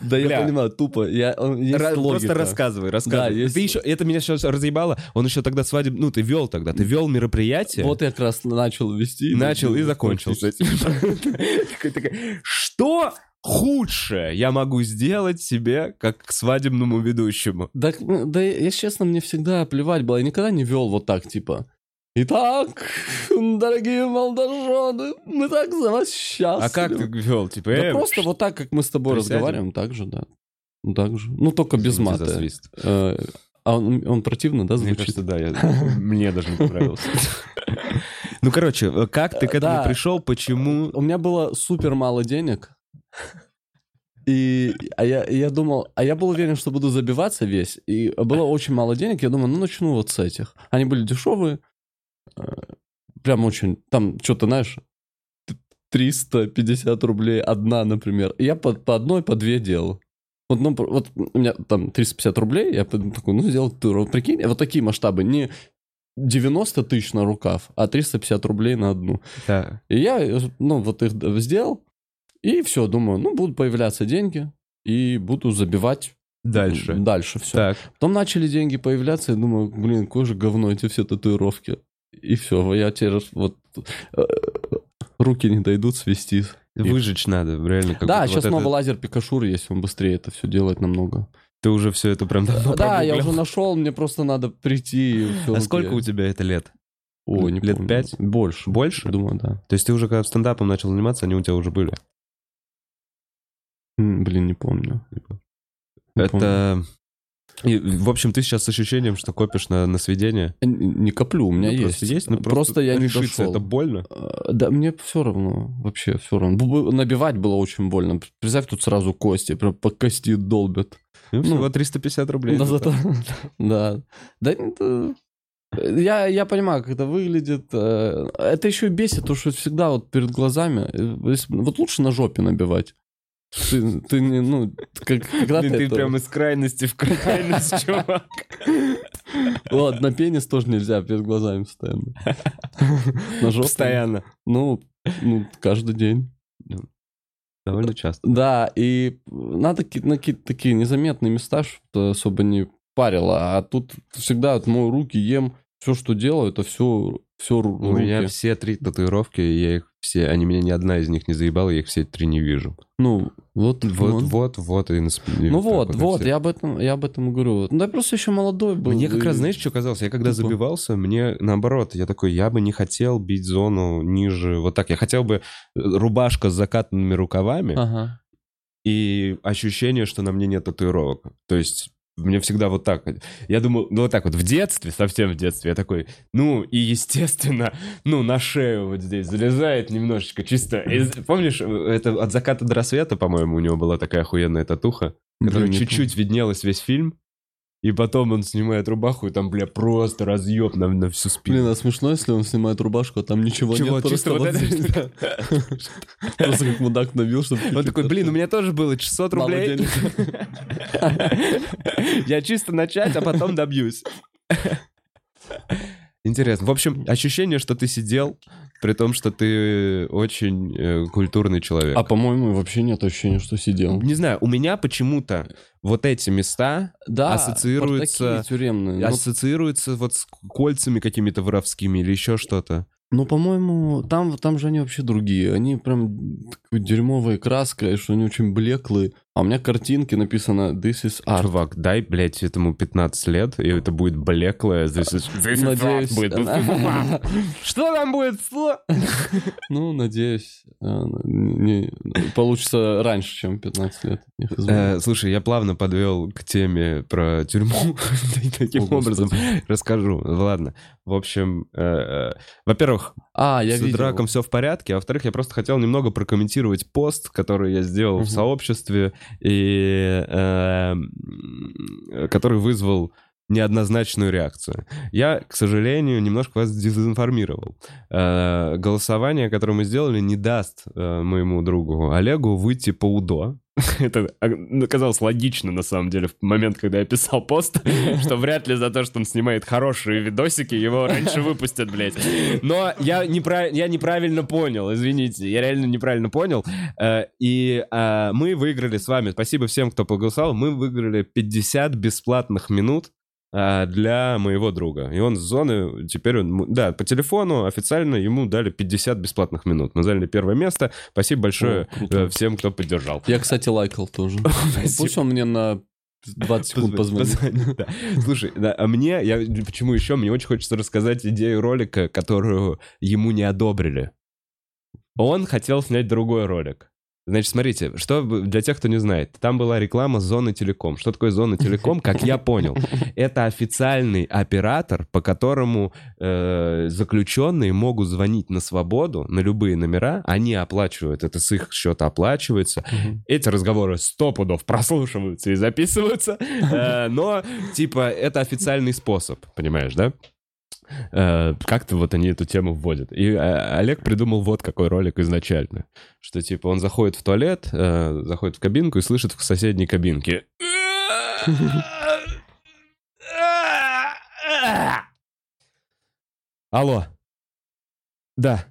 Да я Бля. понимаю, тупо. Я, он- есть Ра- Просто рассказывай, рассказывай. Да, есть- Ты еще, это меня сейчас разъебало. Он еще тогда свадеб, ну ты вел тогда, ты вел мероприятие, Вот я как раз начал вести. начал и закончил Что худшее я могу сделать себе, как к свадебному ведущему? Да, ну, да, если честно, мне всегда плевать было. Я никогда не вел вот так, типа. Итак, дорогие молодожены, мы так за вас счастливы. А как ты вел? Типа, Да э, просто вот так, как мы с тобой Присядем? разговариваем, так же, да. Так же. Ну, только без мата. Э, А он, он противно, да, Мне звучит? кажется, да, я- мне даже не понравился. Ну, короче, как ты к этому Да. пришел, почему? У меня было супер мало денег. И а я, я думал, а я был уверен, что буду забиваться весь. И было очень мало денег. Я думаю, ну начну вот с этих. Они были дешевые. э, Прям очень. Там что-то, знаешь, т- 350 рублей одна, например. И я по, по одной, по две делал. Вот, ну, вот у меня там 350 рублей, я такой, ну, сделал татуировку. Прикинь, вот такие масштабы. Не 90 тысяч на рукав, а 350 рублей на одну. Да. И я, э, ну, вот их д- сделал, и все, думаю, ну, будут появляться деньги, и буду забивать Дальше. дальше все. Так. Потом начали деньги появляться, и думаю, блин, какое же говно эти все татуировки. И все, я теперь вот э, руки не дойдут свести. Выжечь надо, реально. как да, сейчас вот новый это- лазер Пикашур есть, он быстрее это все делает намного. Ты уже все это прям давно да, я уже нашел, мне просто надо прийти. А сколько у тебя это лет? Ой, не лет помню. пять? Больше. Больше? Думаю, да. То есть ты уже когда стендапом начал заниматься, они у тебя уже были? Блин, не помню. Не помню. Это... И, в общем, ты сейчас с ощущением, что копишь на, на сведения? Я не коплю, у меня Ну, есть. просто есть, ну, просто, я не дошел. это больно? Э, Да, мне все равно, вообще все равно. Набивать было очень больно. Представь, тут сразу кости, прям по кости долбят. Ну, Ну, всего 350 рублей. Да, зато- да. Да, это- Я, я понимаю, как это выглядит. Э, Это еще и бесит, то, что всегда вот перед глазами. э, Вот лучше на жопе набивать. Ты, ты не, ну, как, когда ты, ты это- прям из крайности в крайность, чувак. Ладно, на пенис тоже нельзя перед глазами постоянно. На жопу. Постоянно. Ну, ну, каждый день. Довольно часто. Да, и надо на какие-то такие незаметные места, что особо не парило. А тут всегда вот мою руки, ем, все, что делаю, это все, все У меня руки. все три татуировки, я их все, они меня ни одна из них не заебала, я их все три не вижу. Ну, вот, Вот, ну, вот, вот, и на спине. Ну вот, вот, все. я об этом, я об этом говорю. Ну, да, я просто еще молодой был. Мне как и- раз, знаешь, что казалось? Я когда Тупо. забивался, мне наоборот, я такой, я бы не хотел бить зону ниже, вот так. Я хотел бы э, рубашка с закатанными рукавами Ага. и ощущение, что на мне нет татуировок. То есть мне всегда вот так. Я думал, ну вот так вот в детстве, совсем в детстве, я такой, ну и естественно, ну на шею вот здесь залезает немножечко чисто. из- помнишь, это от заката до рассвета, по-моему, у него была такая охуенная татуха, которая чуть-чуть виднелась весь фильм. И потом он снимает рубаху, и там, бля, просто разъеб на, на всю спину. Блин, а смешно, если он снимает рубашку, а там ничего Чего, нет. чисто просто вот здесь. Просто как мудак набил, чтобы... Он такой, блин, у меня тоже было 600 Мало рублей. Я чисто начать, а потом добьюсь. Интересно. В общем, ощущение, что ты сидел, при том, что ты очень э, культурный человек. А по-моему, вообще нет ощущения, что сидел. Не знаю, у меня почему-то вот эти места Да, такие тюремные. Ну, ассоциируются вот с кольцами какими-то воровскими или еще что-то. Ну, по-моему, там, там же они вообще другие. Они прям такой дерьмовой краской, что они очень блеклые. А у меня картинки написано «This is art». Чувак, дай, блядь, этому 15 лет, и это будет блеклое. This is, this is Надеюсь, будет. Что там будет? Ну, надеюсь, э, получится раньше, чем 15 лет. Э, слушай, я плавно подвел к теме про тюрьму. Таким образом расскажу. Ладно. В общем, э, во-первых, А, я с видел. драком все в порядке, а во-вторых, я просто хотел немного прокомментировать пост, который я сделал в сообществе, и э, м, который вызвал неоднозначную реакцию. Я, к сожалению, немножко вас дезинформировал. Э, голосование, которое мы сделали, не даст э, моему другу Олегу выйти по УДО. Это а, казалось логично, на самом деле, в момент, когда я писал пост, что вряд ли за то, что он снимает хорошие видосики, его раньше выпустят, блядь. Но я, непра- я неправильно понял, извините, я реально неправильно понял. Э, И э, мы выиграли с вами, спасибо всем, кто поголосовал, мы выиграли 50 бесплатных минут для моего друга. И он с зоны, теперь он, да, по телефону официально ему дали 50 бесплатных минут. Мы заняли первое место. Спасибо большое О, э, всем, кто поддержал. Я, кстати, лайкал тоже. Пусть он мне на 20 секунд Позвони- позвонит. позвони, да. Слушай, да, а мне, я почему еще, мне очень хочется рассказать идею ролика, которую ему не одобрили. Он хотел снять другой ролик. Значит, смотрите, что для тех, кто не знает, там была реклама Зоны Телеком. Что такое Зона Телеком? Как я понял, это официальный оператор, по которому э, заключенные могут звонить на свободу, на любые номера, они оплачивают, это с их счета оплачивается. Эти разговоры сто пудов прослушиваются и записываются, э, но, типа, это официальный способ, понимаешь, да? Э, как-то вот они эту тему вводят. И э, Олег придумал вот какой ролик изначально. Что типа он заходит в туалет, э, заходит в кабинку и слышит в соседней кабинке. Алло. Да.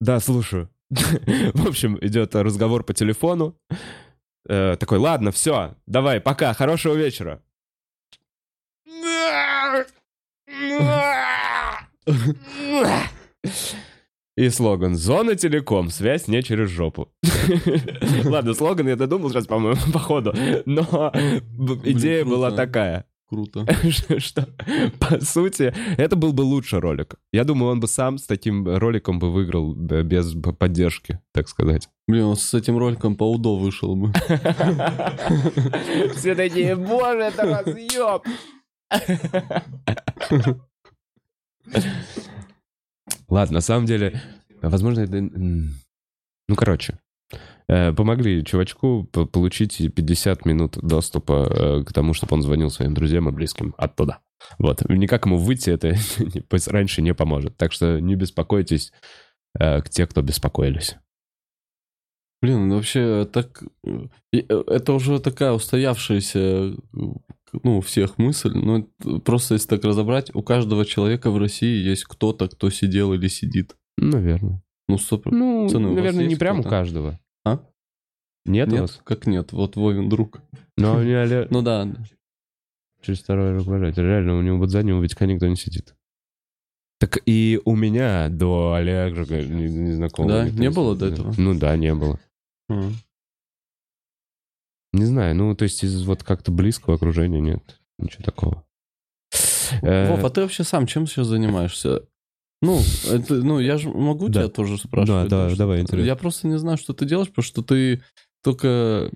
Да, слушаю. В общем, идет разговор по телефону. Такой, ладно, все, давай, пока, хорошего вечера. И слоган «Зона телеком, связь не через жопу». Ладно, слоган я додумал сейчас, по-моему, по ходу, но идея была такая. Круто. Что, по сути, это был бы лучший ролик. Я думаю, он бы сам с таким роликом бы выиграл без поддержки, так сказать. Блин, он с этим роликом по УДО вышел бы. Все такие, боже, это разъеб! Ладно, на самом деле, возможно, это... Ну, короче, э, помогли чувачку получить 50 минут доступа э, к тому, чтобы он звонил своим друзьям и близким оттуда. Вот. Никак ему выйти это раньше не поможет. Так что не беспокойтесь э, к те, кто беспокоились. Блин, ну вообще так... Это уже такая устоявшаяся ну, у всех мысль, но просто если так разобрать, у каждого человека в России есть кто-то, кто сидел или сидит. Наверное. Ну, стоп. Ну, Цены, наверное, не прям у каждого. А? Нет, нет у вас? Как нет? Вот Вовин друг. Ну, у меня. Ну да. Через второй руководитель. Реально, у него вот за него ведь никто не сидит. Так и у меня до Олега незнакомого. Да? Не было до этого? Ну да, не было. Mm. Не знаю, ну, то есть из вот как-то близкого окружения нет. Ничего такого. Э, Вов, а ты вообще сам чем сейчас занимаешься? Ну, это, ну, я же могу да. тебя тоже спрашивать. Да, да, давай, интересно. Я просто не знаю, что ты делаешь, потому что ты только...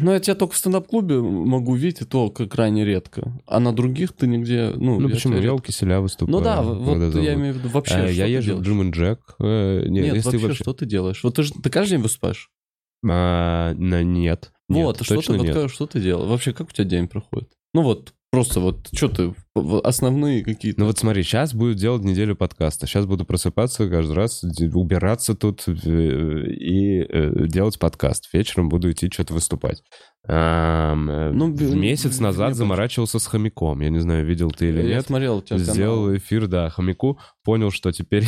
Ну, я тебя только в стендап-клубе могу видеть, и то как крайне редко. А на других ты нигде... Ну, ну почему? Я у Киселя выступаю. Ну да, вот я имею в виду вообще, а, Я езжу в Джим и Джек. Э, нет, нет вообще, вообще, что ты делаешь? Вот ты, же, ты каждый день выступаешь? А, на нет. Вот, нет, что ты, нет. вот, что ты делал? Вообще, как у тебя день проходит? Ну вот, просто вот, что ты, основные какие-то... Ну вот смотри, сейчас буду делать неделю подкаста. Сейчас буду просыпаться каждый раз, убираться тут э, и э, делать подкаст. Вечером буду идти что-то выступать. Ну, месяц назад заморачивался с хомяком. Я не знаю, видел ты или я нет. Я смотрел Сделал канал. эфир, да, хомяку. Понял, что теперь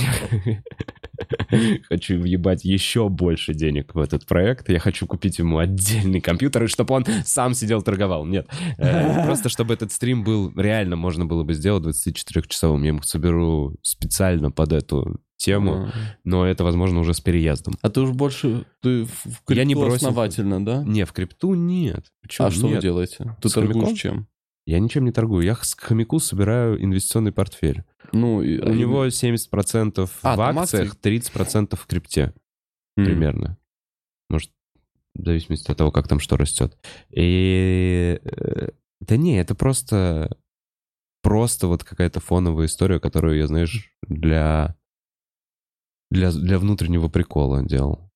хочу въебать еще больше денег в этот проект. Я хочу купить ему отдельный компьютер, и чтобы он сам сидел торговал. Нет. Э, просто чтобы этот стрим был реально можно было бы сделать 24-часовым. Я ему соберу специально под эту тему, а. но это, возможно, уже с переездом. А ты уж больше ты в крипту я не бросил... основательно, да? Не, в крипту нет. Почему? А что вы делаете? Ты с торгуешь хомяком? чем? Я ничем не торгую. Я с хомяку собираю инвестиционный портфель. Ну, У и... него 70% а, в акциях, акции? 30% в крипте. Mm. Примерно. Может, в зависимости от того, как там что растет. И... Э, да не, это просто... Просто вот какая-то фоновая история, которую я, знаешь, для для, для внутреннего прикола делал.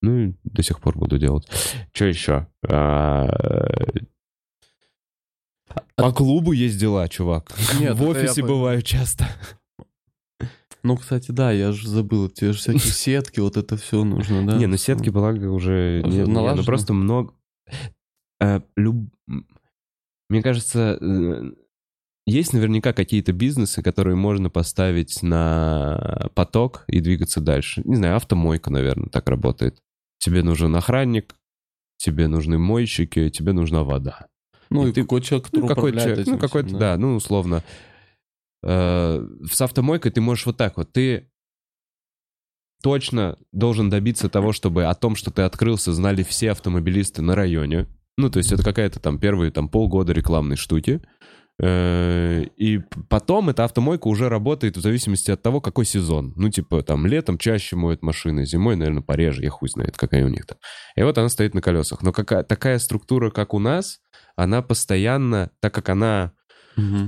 Ну и до сих пор буду делать. Что еще? А, по клубу есть дела, чувак. Нет, в офисе я... бываю часто. Ну, кстати, да, я же забыл, тебе же всякие сетки, вот это все нужно, да? Не, ну сетки, благо, уже... Не, ну просто много... Э. Мне кажется, э, есть наверняка какие-то бизнесы, которые можно поставить на поток и двигаться дальше. Не знаю, автомойка, наверное, так работает. Тебе нужен охранник, тебе нужны мойщики, тебе нужна вода. Ну и, и ты, какой человек, который ну, какой человек, ну какой-то, да. да, ну условно. Э, с автомойкой ты можешь вот так вот, ты точно должен добиться того, чтобы о том, что ты открылся, знали все автомобилисты на районе. Ну, то есть это какая-то там первые там полгода рекламной штуки. Э, и потом эта автомойка уже работает в зависимости от того, какой сезон. Ну, типа, там, летом чаще моют машины, зимой, наверное, пореже, я хуй знает, какая у них там. И вот она стоит на колесах. Но какая, такая структура, как у нас, она постоянно, так как она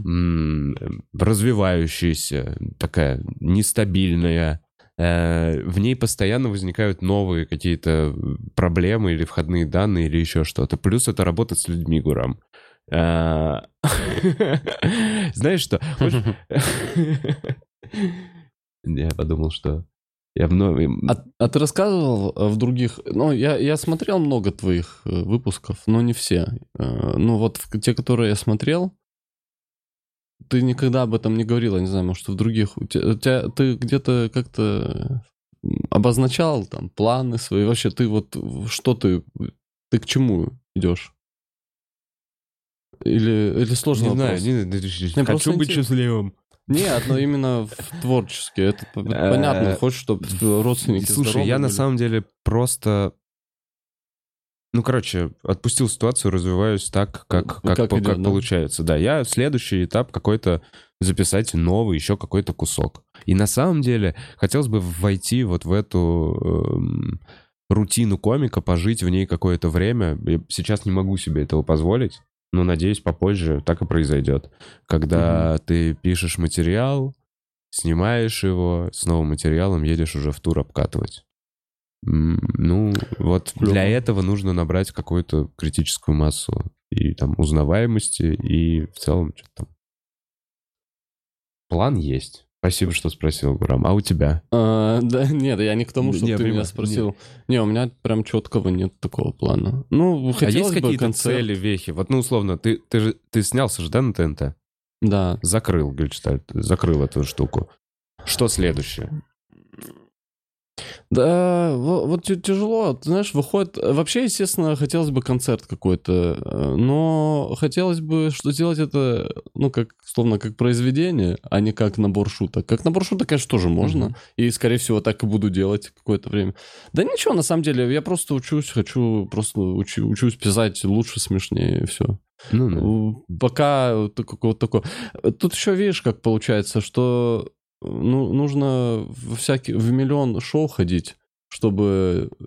м- развивающаяся, такая нестабильная, э, в ней постоянно возникают новые какие-то проблемы или входные данные или еще что-то. Плюс это работа с людьми, Гурам. А, знаешь что? Я подумал, что я вновь... А, а ты рассказывал э, в других... Ну, я, я смотрел много твоих э, выпусков, но не все. Э, ну, вот те, которые я смотрел, ты никогда об этом не говорил, я не знаю, может, в других... У тебя, у тебя, ты где-то как-то обозначал там планы свои? Вообще, ты вот что ты... Ты к чему идешь? Или, или сложный не вопрос? Знаю, не, не, хочу быть счастливым. Нет, но именно в творчески. Это понятно. Хочешь, чтобы родственники Слушай, я на самом деле просто... Ну, короче, отпустил ситуацию, развиваюсь так, как, как, как, идет, как да? получается. Да, я следующий этап какой-то записать новый, еще какой-то кусок. И на самом деле хотелось бы войти вот в эту эм, рутину комика, пожить в ней какое-то время. Я сейчас не могу себе этого позволить. Но, надеюсь, попозже так и произойдет. Когда mm-hmm. ты пишешь материал, снимаешь его, с новым материалом едешь уже в тур обкатывать. Ну, вот Клево. для этого нужно набрать какую-то критическую массу и там узнаваемости, и в целом что-то там. План есть. Спасибо, что спросил, Гурам. А у тебя? А, да, нет, я не к тому, что ты меня спросил. Нет. Не, у меня прям четкого нет такого плана. Ну, хотелось а есть какие-то концерт... цели, вехи? Вот, ну, условно, ты, ты, же, ты снялся же, да, на ТНТ? Да. Закрыл Гельштальт, закрыл эту штуку. Что следующее? Да, вот тяжело, ты знаешь, выходит... Вообще, естественно, хотелось бы концерт какой-то, э, но хотелось бы, что сделать это, ну, как, словно как произведение, а не как набор шуток. Как набор шуток, конечно, тоже можно, mm-hmm. и, скорее всего, так и буду делать какое-то время. Да ничего, на самом деле, я просто учусь, хочу, просто учу, учусь писать лучше, смешнее, и все. Ну, да. Пока какого-то такого... Тут еще видишь, как получается, что ну, нужно в, всякий, в миллион шоу ходить, чтобы э,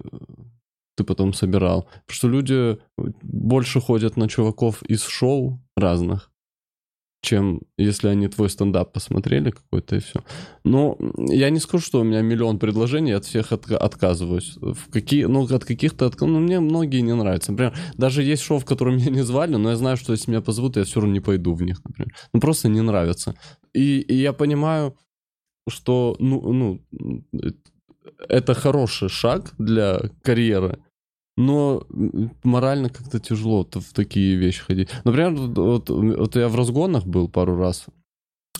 ты потом собирал. Потому что люди больше ходят на чуваков из шоу разных, чем если они твой стендап посмотрели какой-то и все. Но я не скажу, что у меня миллион предложений, от всех от, отказываюсь. В какие, ну, от каких-то, от, ну, мне многие не нравятся. Например, даже есть шоу, в котором меня не звали, но я знаю, что если меня позовут, я все равно не пойду в них, например. Ну, просто не нравится. И, и я понимаю, что, ну, ну, это хороший шаг для карьеры, но морально как-то тяжело в такие вещи ходить. Например, вот, вот я в разгонах был пару раз,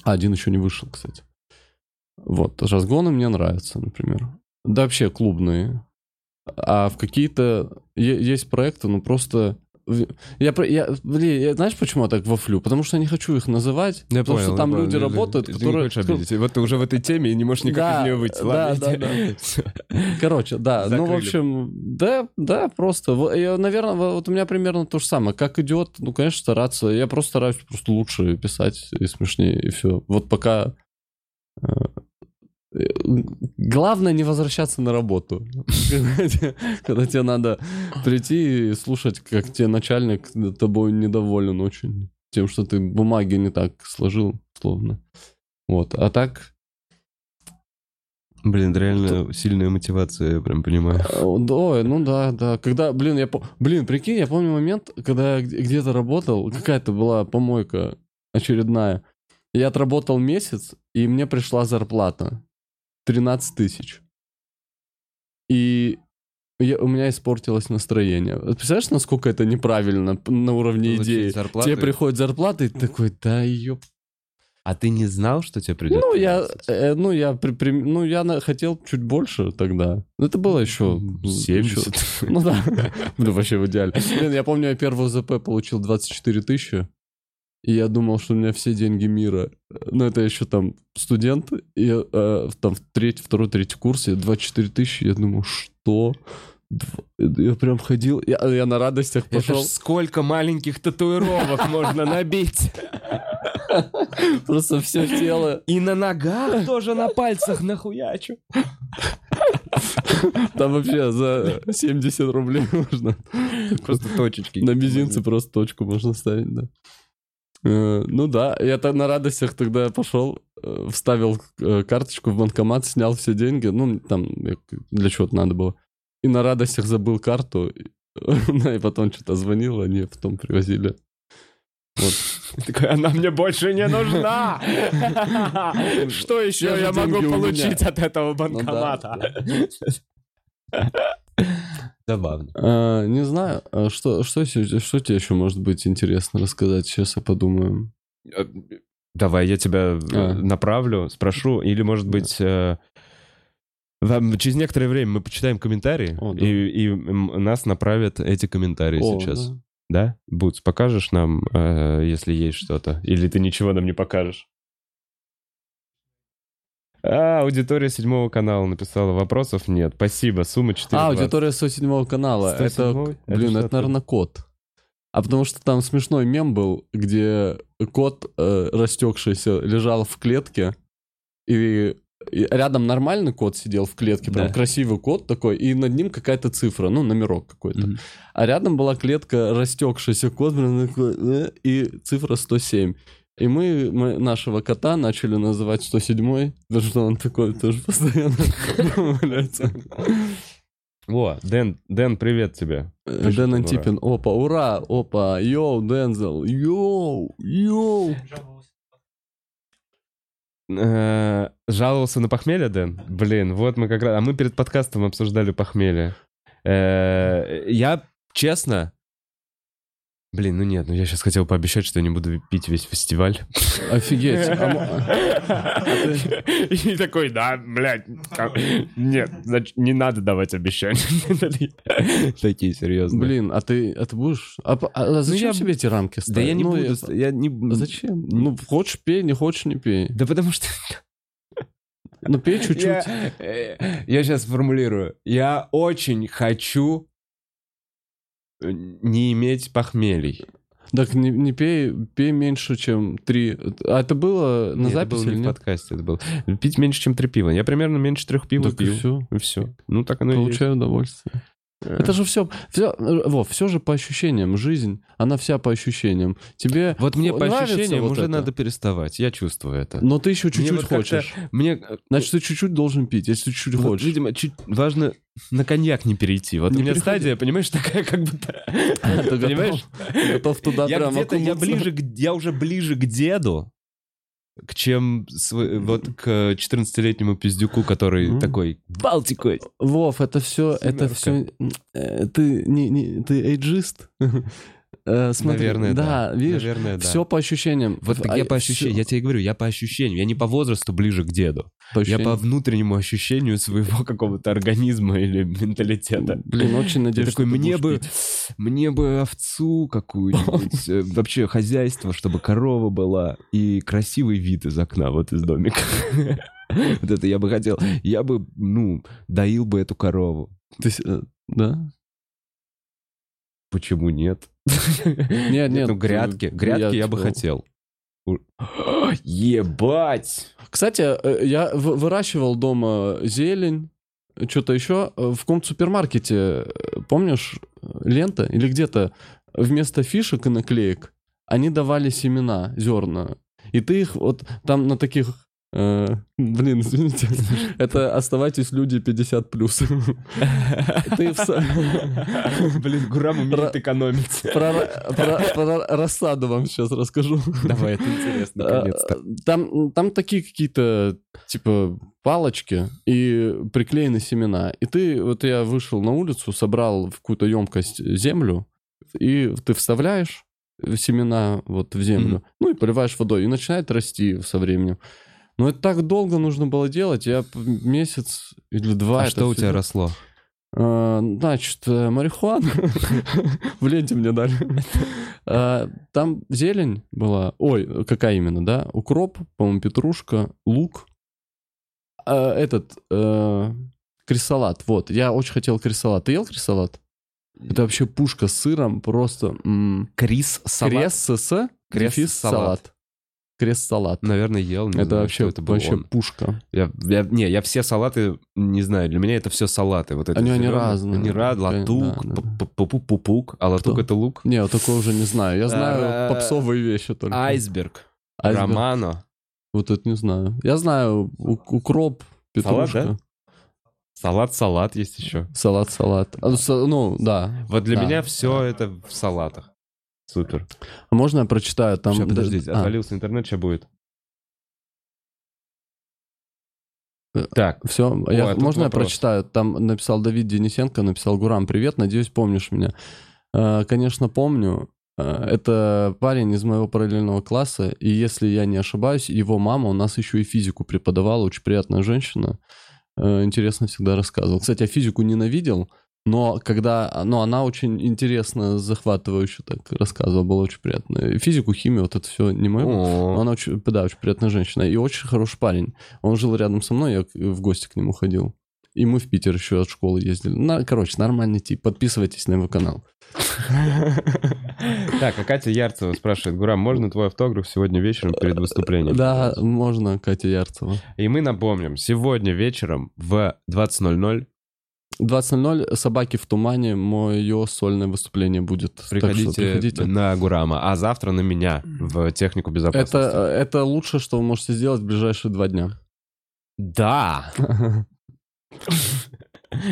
а один еще не вышел, кстати. Вот, разгоны мне нравятся, например. Да вообще клубные. А в какие-то есть проекты, ну просто я, я, блин, я, знаешь, почему я так вафлю? Потому что я не хочу их называть. Я потому понял, что там понял, люди работают, ты, которые... Ты не обидеть. Вот ты уже в этой теме и не можешь никак да, из нее выйти. Да, да, да. Короче, да. Закрыли. Ну, в общем, да, да, просто. Я, наверное, вот у меня примерно то же самое. Как идет, ну, конечно, стараться. Я просто стараюсь просто лучше писать и смешнее, и все. Вот пока э, Главное не возвращаться на работу. Когда тебе надо прийти и слушать, как тебе начальник тобой недоволен очень. Тем, что ты бумаги не так сложил, словно. Вот. А так... Блин, реально сильная мотивация, я прям понимаю. Да, ну да, да. Когда, блин, я... Блин, прикинь, я помню момент, когда я где-то работал, какая-то была помойка очередная. Я отработал месяц, и мне пришла зарплата. 13 тысяч. И я, у меня испортилось настроение. Представляешь, насколько это неправильно на уровне Получить идеи? Зарплаты? Тебе приходит зарплата, и ты такой, да ёп. А ты не знал, что тебе придет? Ну, я, э, ну, я, при, при, ну, я на, хотел чуть больше тогда. Это было еще... 70. Еще, ну да. Ну, вообще в идеале. Блин, я помню, я первую ЗП получил 24 тысячи. И я думал, что у меня все деньги мира. Но это еще там студент, и э, там третий, второй, третий курсе 24 тысячи. Я думаю, что? Я прям ходил, я, я на радостях пошел. Это сколько маленьких татуировок можно набить. Просто все тело. И на ногах тоже на пальцах нахуячу. Там вообще за 70 рублей можно. Просто точечки. На мизинце просто точку можно ставить, да. Э, ну да, я то на радостях тогда пошел, э, вставил э, карточку в банкомат, снял все деньги, ну там для чего-то надо было. И на радостях забыл карту, и потом что-то звонил, они потом привозили. Вот. Такой, она мне больше не нужна. Что еще я могу получить от этого ну банкомата? Забавно. А, не знаю, а что, что, что тебе еще может быть интересно рассказать? Сейчас я подумаю. Э, давай, я тебя э, а. направлю, спрошу. Или, может быть, э, через некоторое время мы почитаем комментарии, О, да. и, и нас направят эти комментарии О, сейчас. Да? да? Бутс, покажешь нам, если есть что-то? Или ты ничего нам не покажешь? А, аудитория седьмого канала написала. Вопросов нет. Спасибо. Сумма 4. А, аудитория 107 канала. 107? Это, блин, это, это наверное, кот. А потому что там смешной мем был, где кот, э, растекшийся, лежал в клетке, и, и рядом нормальный кот сидел в клетке, прям да. красивый кот такой, и над ним какая-то цифра, ну, номерок какой-то. Mm-hmm. А рядом была клетка, растекшийся кот, блин, э, и цифра 107. И мы, мы нашего кота начали называть 107-й, потому что он такой тоже постоянно валяется. О, Дэн, Дэн, привет тебе. Э, Дэн Антипин, опа, ура, опа, йоу, Дензел, йоу, йоу. Э, жаловался на похмелье, Дэн? Блин, вот мы как раз... А мы перед подкастом обсуждали похмелье. Э, я, честно, Блин, ну нет, ну я сейчас хотел пообещать, что я не буду пить весь фестиваль. Офигеть. И такой, да, блядь, нет, не надо давать обещания. Такие серьезные. Блин, а ты, а ты будешь? А, а ну, зачем себе эти рамки ставить? Да я не ну, буду, я не... А зачем? Ну, хочешь пей, не хочешь не пей. Да потому что... Ну, пей чуть-чуть. Я сейчас формулирую. Я очень хочу не иметь похмелий. Так не, не пей, пей меньше, чем три. А это было на нет, записи это было не в подкасте, это было. Пить меньше, чем три пива. Я примерно меньше трех пива так пью. И все. И все. Ну, так оно Получаю и удовольствие. Это же все, все, во, все же по ощущениям. Жизнь, она вся по ощущениям. Тебе Вот мне по ощущениям вот уже это? надо переставать. Я чувствую это. Но ты еще чуть-чуть вот хочешь. Мне... Значит, ты чуть-чуть должен пить, если ты чуть-чуть вот, хочешь. Видимо, чуть важно на коньяк не перейти. Вот не у меня переходи. стадия, понимаешь, такая как будто... Ты понимаешь? Готов туда я прям я ближе, я уже ближе к деду, к чем вот к 14-летнему пиздюку, который mm. такой Балтикой. Вов, это все, это все, э, ты не, не ты эйджист. Э, смотри, Наверное, да. да. Видишь, Наверное, да. Все по ощущениям. Вот а, я по ощущениям, я тебе говорю, я по ощущениям, я не по возрасту ближе к деду. По я по внутреннему ощущению своего какого-то организма или менталитета. Блин, очень надеюсь, такой, мне бы, пить. мне бы овцу какую-нибудь, э, вообще хозяйство, чтобы корова была и красивый вид из окна, вот из домика. Вот это я бы хотел. Я бы, ну, доил бы эту корову. То есть, э, да? Почему нет? Нет, нет. Ну, грядки. Грядки я бы хотел. Ебать! Кстати, э, я выращивал дома зелень, что-то еще. В каком супермаркете, э, помнишь, лента или где-то вместо фишек и наклеек они давали семена, зерна. И ты их вот там на таких Э, блин, извините. Это оставайтесь люди 50 плюс. Ты Блин, Гурам умеет экономить. Про рассаду вам сейчас расскажу. Давай, это интересно, наконец-то. Там, там такие какие-то, типа, палочки и приклеены семена. И ты, вот я вышел на улицу, собрал в какую-то емкость землю, и ты вставляешь семена вот в землю, ну и поливаешь водой, и начинает расти со временем. Но это так долго нужно было делать. Я месяц или два... А что у тебя росло? А, значит, э, марихуана. В ленте мне дали. А, там зелень была. Ой, какая именно, да? Укроп, по-моему, петрушка, лук. А, этот... Э, Крисалат, вот. Я очень хотел крисалат. Ты ел крисалат? Это вообще пушка с сыром, просто... м, Крис салат. Крест с Крест дефис салат. салат. Крест салат. Наверное, ел. Это знаю, вообще, это был вообще он. пушка. Я, я- не, я все салаты не знаю. Для меня это все салаты. Вот это Они- они разные. Они разные. Да, Латук, да. п- п- пу- пу- пук. А латук Кто? это лук. Не, вот такого уже не знаю. Я знаю попсовые вещи только. Айсберг. Айсберг. Романо. Вот это не знаю. Я знаю укроп, Салат, петрушка. Салат-салат есть еще. Салат, салат. А, Ну, да. Вот для Да, меня все это в салатах. Супер. А можно я прочитаю? Там... Сейчас, подождите, А, отвалился интернет, сейчас будет. Э, Так, Все, а я, можно я вопрос. прочитаю? Там написал Давид Денисенко, написал Гурам, привет, надеюсь, помнишь меня. Э, Конечно, помню. Э, Это парень из моего параллельного класса, и если я не ошибаюсь, его мама у нас еще и физику преподавала, очень приятная женщина. Интересно всегда рассказывал. Кстати, я физику ненавидел, но когда, но она очень интересно, захватывающе так рассказывала, было очень приятно. Физику, химию, вот это все не мое. Но Она очень, да, очень приятная женщина. И очень хороший парень. Он жил рядом со мной, я в гости к нему ходил. И мы в Питер еще от школы ездили. На, короче, нормальный тип. Подписывайтесь на его канал. Так, а Катя Ярцева спрашивает, Гурам, можно твой автограф сегодня вечером перед выступлением? Да, можно, Катя Ярцева. И мы напомним, сегодня вечером в 20.00 20.00 «Собаки в тумане» мое сольное выступление будет. Так что приходите, приходите. на Гурама, а завтра на меня в технику безопасности. Это, это лучшее, что вы можете сделать в ближайшие два дня. Да!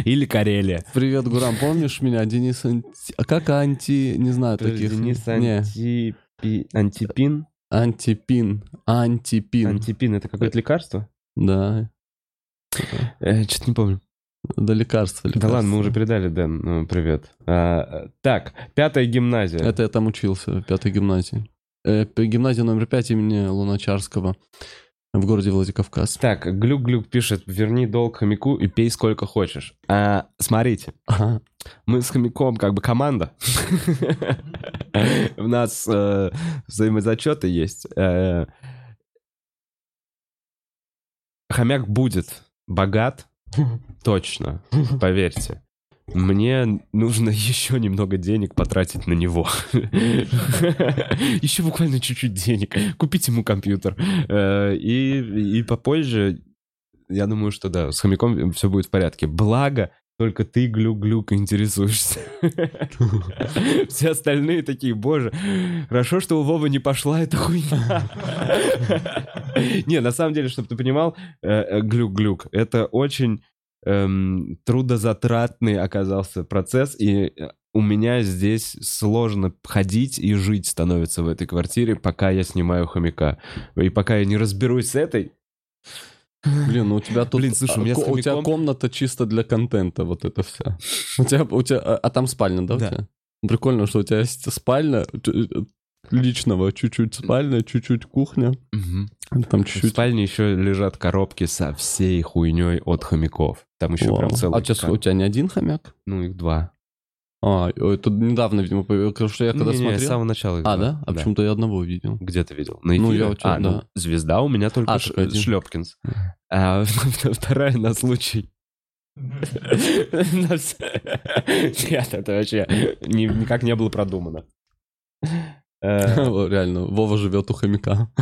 Или Карелия. Привет, Гурам, помнишь меня? Денис Анти... А как анти... Не знаю таких. Денис Не, Антипи- Антипин? антипин. Антипин. Антипин — это какое-то лекарство? Да. Что-то не помню. Да лекарства, Да лекарства. ладно, мы уже передали, Дэн. Ну, привет. А, так, пятая гимназия. Это я там учился, в пятой гимназии. Э, гимназия номер пять имени Луначарского в городе Владикавказ. Так, Глюк-Глюк пишет, верни долг хомяку и пей сколько хочешь. А, смотрите, Ага. мы с хомяком как бы команда. У нас э, взаимозачеты есть. Э, Хомяк будет богат, точно, поверьте. Мне нужно еще немного денег потратить на него. Еще буквально чуть-чуть денег. Купить ему компьютер. Э, И, и попозже, я думаю, что да, с хомяком все будет в порядке. Благо, только ты, глюк-глюк, интересуешься. Все остальные такие, боже, хорошо, что у Вовы не пошла эта хуйня. Не, на самом деле, чтобы ты понимал, э, э, глюк-глюк, это очень эм, трудозатратный оказался процесс, и э, у меня здесь сложно ходить и жить становится в этой квартире, пока я снимаю хомяка. И пока я не разберусь с этой, Блин, ну у тебя тут... Блин, слушай, у меня а, у тебя комната чисто для контента, вот это все. У тебя, у тебя, а, а там спальня, да, у Да. тебя? Прикольно, что у тебя есть спальня, э, личного, чуть-чуть спальня, чуть-чуть кухня, там В чуть-чуть... спальне еще лежат коробки со всей хуйней от хомяков. Там еще Вау. прям целый... А тебя, у тебя не один хомяк? Ну, их два. А, это недавно, видимо, появилось, что я когда Не-не, смотрел... с самого начала А, два. да? А почему-то я одного видел. Где ты видел? На Ну, эфире? я у тебя, а, ну, да. звезда у меня только А, Ш-. Шлепкинс. А вторая на случай... Нет, это вообще ни- никак не было продумано. Э, Реально, Вова живет у хомяка.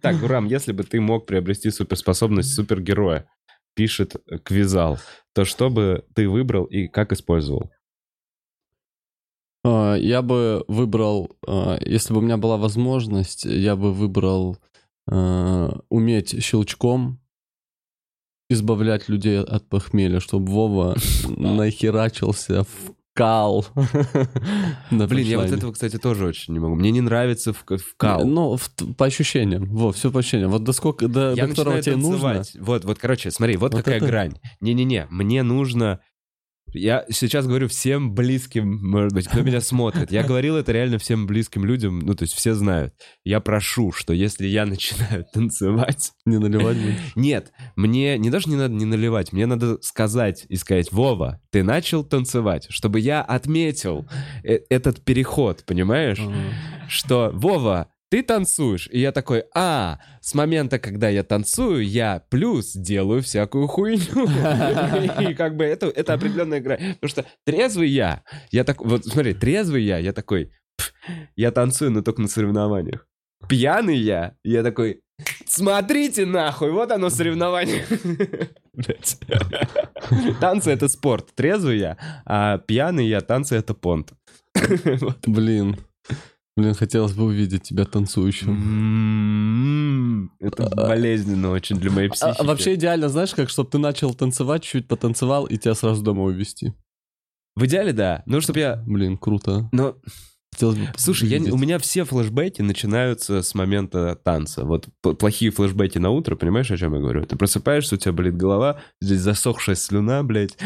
Так, Гурам, если бы ты мог приобрести суперспособность супергероя, пишет Квизал, то что бы ты выбрал и как использовал? А, Я бы выбрал, а, если бы у меня была возможность, я бы выбрал а, уметь щелчком избавлять людей от похмелья, чтобы Вова нахерачился в кал. Блин, я вот этого, кстати, тоже очень не могу. Мне не нравится в, в кал. Ну, в- по ощущениям. Во, все по ощущениям. Вот до сколько, до, Я до которого тебе нужно. танцевать. Вот, вот, короче, смотри, вот, Вот какая это- грань. Не-не-не, мне нужно... Я сейчас говорю всем близким, может быть, кто меня смотрит. Я говорил это реально всем близким людям, ну, то есть все знают. Я прошу, что если я начинаю танцевать... Не наливать будешь? Нет, мне не даже не надо не наливать, мне надо сказать и сказать, Вова, ты начал танцевать, чтобы я отметил э- этот переход, понимаешь? Что Вова, ты танцуешь. И я такой, а, с момента, когда я танцую, я плюс делаю всякую хуйню. И как бы это, это определенная игра. Потому что трезвый я, я так, вот смотри, трезвый я, я такой, я танцую, но только на соревнованиях. Пьяный я, я такой, смотрите нахуй, вот оно соревнование. Танцы — это спорт. Трезвый я, а пьяный я, танцы — это понт. Блин. Блин, хотелось бы увидеть тебя танцующим. Это а, болезненно очень для моей а, психики. А, вообще идеально, знаешь, как, чтобы ты начал танцевать, чуть потанцевал, и тебя сразу домой увезти. В идеале, да. Ну, чтобы я... Блин, круто. Но Слушай, я, у меня все флешбеки начинаются с момента танца. Вот плохие флешбеки на утро, понимаешь, о чем я говорю? Ты просыпаешься, у тебя болит голова, здесь засохшая слюна, блядь.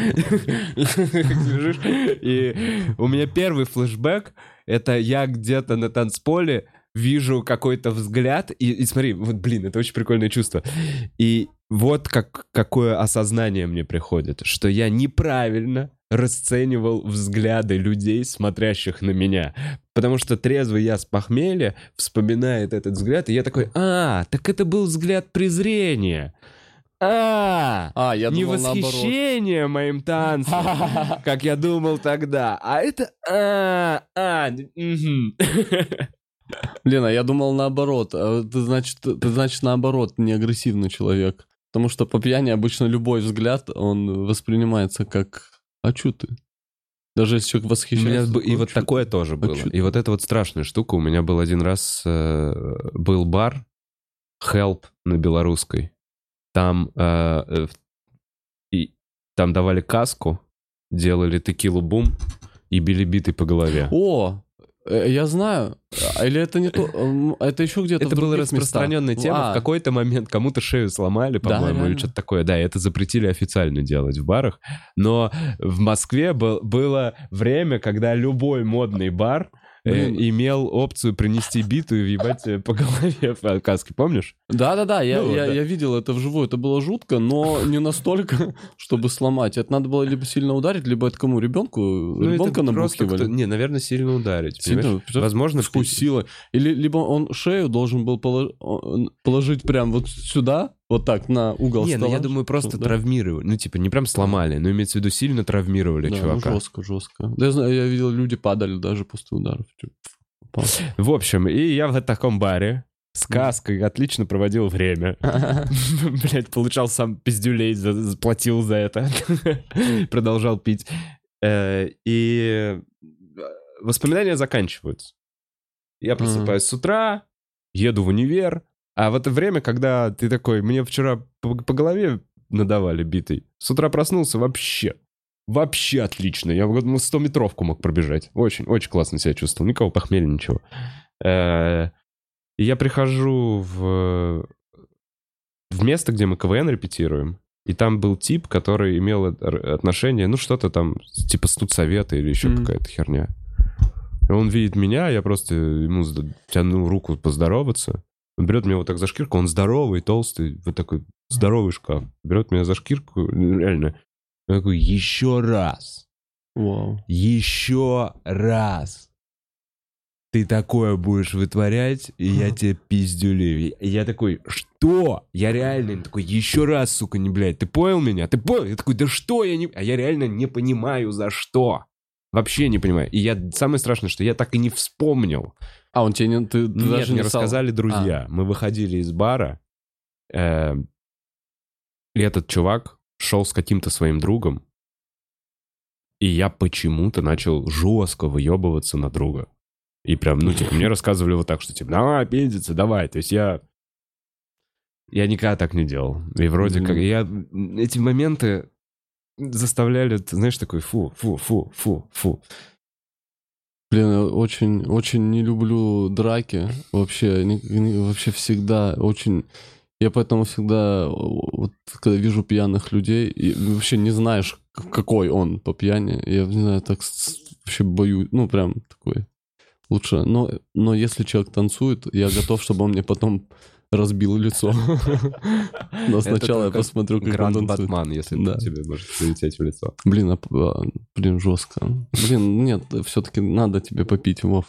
И у меня первый флешбэк — это я где-то на танцполе вижу какой-то взгляд, и, и смотри, вот, блин, это очень прикольное чувство. И вот как, какое осознание мне приходит, что я неправильно расценивал взгляды людей, смотрящих на меня. Потому что трезвый я с похмелья вспоминает этот взгляд, и я такой, а, так это был взгляд презрения. А, а я не думал восхищение наоборот. моим танцем, как я думал тогда, а это а, а, Блин, а я думал наоборот. А ты значит, ты значит наоборот не агрессивный человек. Потому что по пьяни обычно любой взгляд, он воспринимается как «А чё ты?» Даже если человек восхищается... Меня, и вот такое ты? тоже а было. И вот это вот страшная штука. У меня был один раз... Э, был бар Help на белорусской. Там, э, э, и, там давали каску, делали текилу бум и били биты по голове. О, Э, я знаю. А, или это не то... Это еще где-то Это была распространенная местах. тема. А. В какой-то момент кому-то шею сломали, по-моему, да, или что-то такое. Да, это запретили официально делать в барах. Но в Москве был, было время, когда любой модный бар. Э, имел опцию принести биту и въебать по голове в каске, помнишь? Да-да-да, я, ну, я, да. я видел это вживую, это было жутко, но не настолько, чтобы сломать. Это надо было либо сильно ударить, либо это кому, ребенку? Ну, Ребенка набухивали? Не, наверное, сильно ударить. Сильно? Возможно, вкусило. Или либо он шею должен был положить прям вот сюда, вот так, на угол Не, стола. ну я думаю, просто да? травмировали. Ну, типа, не прям сломали, но имеется в виду сильно травмировали да, чувака. Ну, жестко, жестко. Да, я знаю, я видел, люди падали даже после ударов. Типа, в общем, и я в таком баре с каской отлично проводил время. Блять, получал сам пиздюлей, заплатил за это. Продолжал пить. Э, и воспоминания заканчиваются. Я просыпаюсь с утра, еду в универ, а в это время, когда ты такой, мне вчера по, по голове надавали битой, с утра проснулся вообще. Вообще отлично. Я вот 100-метровку мог пробежать. Очень, очень классно себя чувствовал. Никого похмелья, ничего. Э, я прихожу в, в место, где мы КВН репетируем. И там был тип, который имел отношение, ну, что-то там, типа студсовета или еще mm-hmm. какая-то херня. И он видит меня, я просто ему тяну руку поздороваться. Он берет меня вот так за шкирку, он здоровый, толстый, вот такой здоровый шкаф. Берет меня за шкирку, реально. Он такой, еще раз. Вау. Еще раз. Ты такое будешь вытворять, и я тебе пиздюлю. И я такой, что? Я реально такой, еще раз, сука, не блядь. Ты понял меня? Ты понял? Я такой, да что я не... А я реально не понимаю, за что. Вообще не понимаю. И я самое страшное, что я так и не вспомнил. А, он тебе не... Ты, ты Нет, даже мне не рассказали друзья. А. Мы выходили из бара, э, и этот чувак шел с каким-то своим другом, и я почему-то начал жестко выебываться на друга. И прям, ну, типа, мне рассказывали вот так, что, типа, давай, пиздиться, давай. То есть я... Я никогда так не делал. И вроде mm-hmm. как... Я... Эти моменты заставляли, ты знаешь, такой фу, фу, фу, фу, фу. Блин, очень, очень не люблю драки. Вообще, не, не, вообще всегда очень... Я поэтому всегда, вот, когда вижу пьяных людей, и вообще не знаешь, какой он по пьяни, я не знаю, так вообще боюсь, ну, прям такой, лучше. Но, но если человек танцует, я готов, чтобы он мне потом разбил лицо. Но сначала я посмотрю, как Гранд. Батман, если тебе может прилететь в лицо. Блин, а, а, блин, жестко. Блин, нет, все-таки надо тебе попить, Вов.